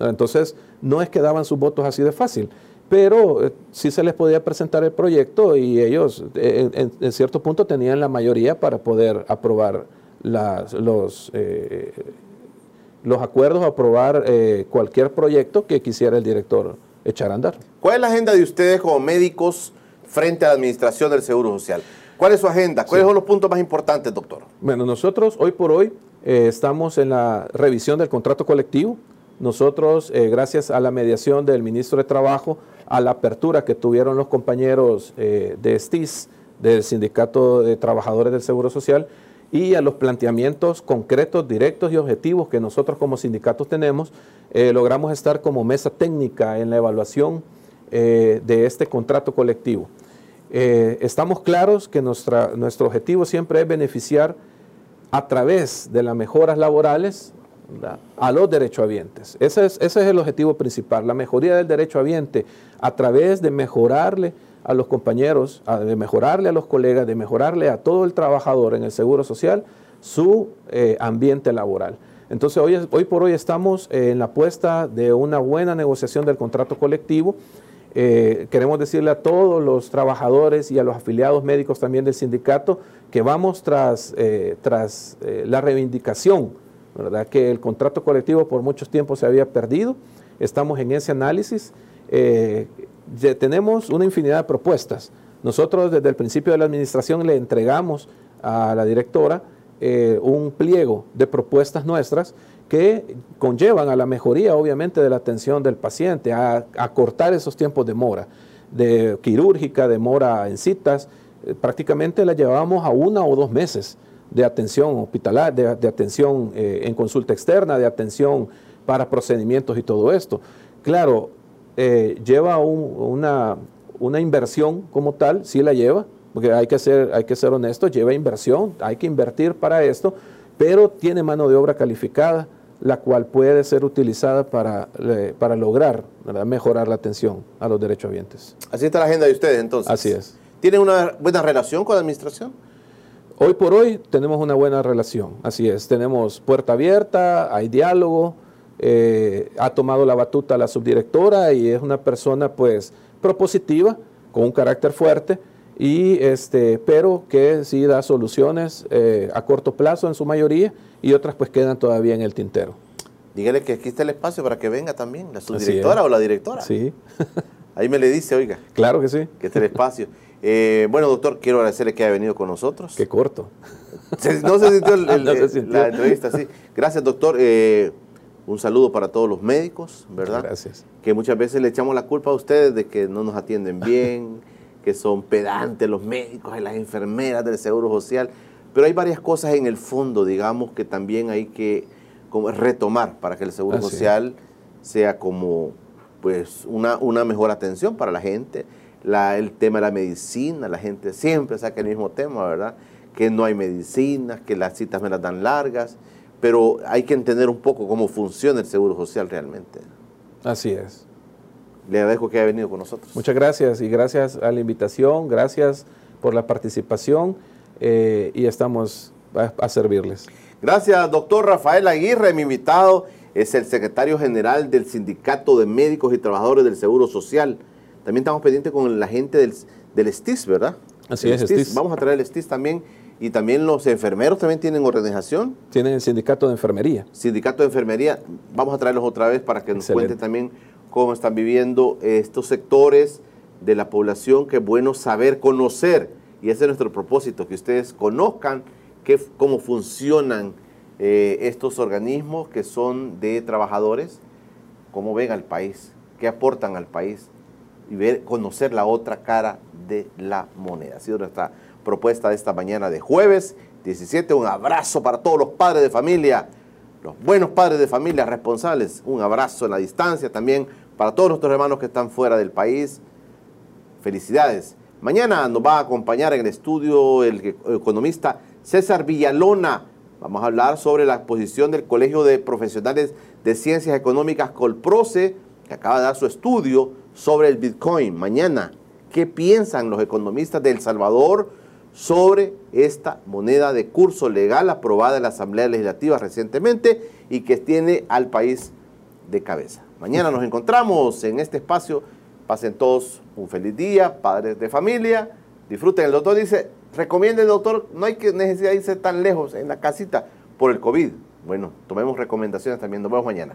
Entonces, no es que daban sus votos así de fácil pero eh, sí se les podía presentar el proyecto y ellos eh, en, cierto punto tenían la mayoría para poder aprobar los, eh, los acuerdos, aprobar cualquier proyecto que quisiera el director echar a andar. ¿Cuál es la agenda de ustedes como médicos frente a la administración del Seguro Social? ¿Cuál es su agenda? ¿Cuáles son los puntos más importantes, doctor? Bueno, nosotros hoy por hoy estamos en la revisión del contrato colectivo. Nosotros, gracias a la mediación del ministro de Trabajo, a la apertura que tuvieron los compañeros eh, de STIS, del Sindicato de Trabajadores del Seguro Social, y a los planteamientos concretos, directos y objetivos que nosotros como sindicatos tenemos, eh, logramos estar como mesa técnica en la evaluación eh, de este contrato colectivo. estamos claros que nuestra, nuestro objetivo siempre es beneficiar a través de las mejoras laborales a los derechohabientes. Ese es, ese es el objetivo principal, la mejoría del derecho derechohabiente a través de mejorarle a los compañeros, de mejorarle a los colegas, de mejorarle a todo el trabajador en el Seguro Social su eh, ambiente laboral. Entonces hoy, hoy por hoy estamos en la apuesta de una buena negociación del contrato colectivo. Eh, queremos decirle a todos los trabajadores y a los afiliados médicos también del sindicato que vamos tras, eh, tras la reivindicación ¿verdad? que el contrato colectivo por muchos tiempos se había perdido. Estamos en ese análisis. Eh, tenemos una infinidad de propuestas. Nosotros desde el principio de la administración le entregamos a la directora eh, un pliego de propuestas nuestras que conllevan a la mejoría, obviamente, de la atención del paciente, a, cortar esos tiempos de mora, de quirúrgica, de mora en citas, eh, prácticamente la llevábamos a una o dos meses de atención hospitalaria, de, atención eh, en consulta externa, de atención para procedimientos y todo esto. Claro, eh, lleva una, una, inversión como tal, sí la lleva, porque hay que, ser, hay que ser honesto, lleva inversión, hay que invertir para esto, pero tiene mano de obra calificada, la cual puede ser utilizada para, para lograr mejorar la atención a los derechohabientes. Así está la agenda de ustedes entonces. Así es. ¿Tienen una buena relación con la administración? Hoy por hoy tenemos una buena relación, así es, tenemos puerta abierta, hay diálogo, eh, ha tomado la batuta la subdirectora y es una persona pues propositiva, con un carácter fuerte y este, pero que sí da soluciones eh, a corto plazo en su mayoría y otras pues quedan todavía en el tintero. Dígale que aquí está el espacio para que venga también, la subdirectora o la directora. Sí. Ahí me le dice, oiga. Claro que sí. Que está el espacio. Eh, bueno, doctor, quiero agradecerle que haya venido con nosotros. Qué corto. no se sintió, la entrevista, sí. Gracias, doctor. Eh, un saludo para todos los médicos, ¿verdad? Gracias. Que muchas veces le echamos la culpa a ustedes de que no nos atienden bien, que son pedantes los médicos y las enfermeras del Seguro Social. Pero hay varias cosas en el fondo, digamos, que también hay que retomar para que el Seguro Social sea como pues una, una mejor atención para la gente el tema de la medicina, la gente siempre saca el mismo tema, ¿verdad? Que no hay medicinas, que las citas me las dan largas, pero hay que entender un poco cómo funciona el Seguro Social realmente. Así es. Le agradezco que haya venido con nosotros. Muchas gracias y gracias a la invitación, gracias por la participación eh, y estamos a, a servirles. Gracias, doctor Rafael Aguirre, mi invitado es el secretario general del Sindicato de Médicos y Trabajadores del Seguro Social. También estamos pendientes con la gente del, del STIS, ¿verdad? Así es, STIS. Vamos a traer el STIS también. Y también los enfermeros también tienen organización. Tienen el sindicato de enfermería. Sindicato de enfermería. Vamos a traerlos otra vez para que nos cuenten también cómo están viviendo estos sectores de la población, que es bueno saber, conocer. Y ese es nuestro propósito, que ustedes conozcan qué, cómo funcionan eh, estos organismos que son de trabajadores, cómo ven al país, qué aportan al país y ver, conocer la otra cara de la moneda. Ha sido nuestra propuesta de esta mañana de jueves 17. Un abrazo para todos los padres de familia, los buenos padres de familia responsables. Un abrazo en la distancia también para todos nuestros hermanos que están fuera del país. Felicidades. Mañana nos va a acompañar en el estudio el economista César Villalona. Vamos a hablar sobre la exposición del Colegio de Profesionales de Ciencias Económicas Colproce, que acaba de dar su estudio sobre el Bitcoin. Mañana, ¿qué piensan los economistas de El Salvador sobre esta moneda de curso legal aprobada en la Asamblea Legislativa recientemente y que tiene al país de cabeza? Mañana nos encontramos en este espacio. Pasen todos un feliz día, padres de familia. Disfruten. El doctor dice, recomiende el doctor, no hay que necesidad de irse tan lejos en la casita por el COVID. Bueno, tomemos recomendaciones también. Nos vemos mañana.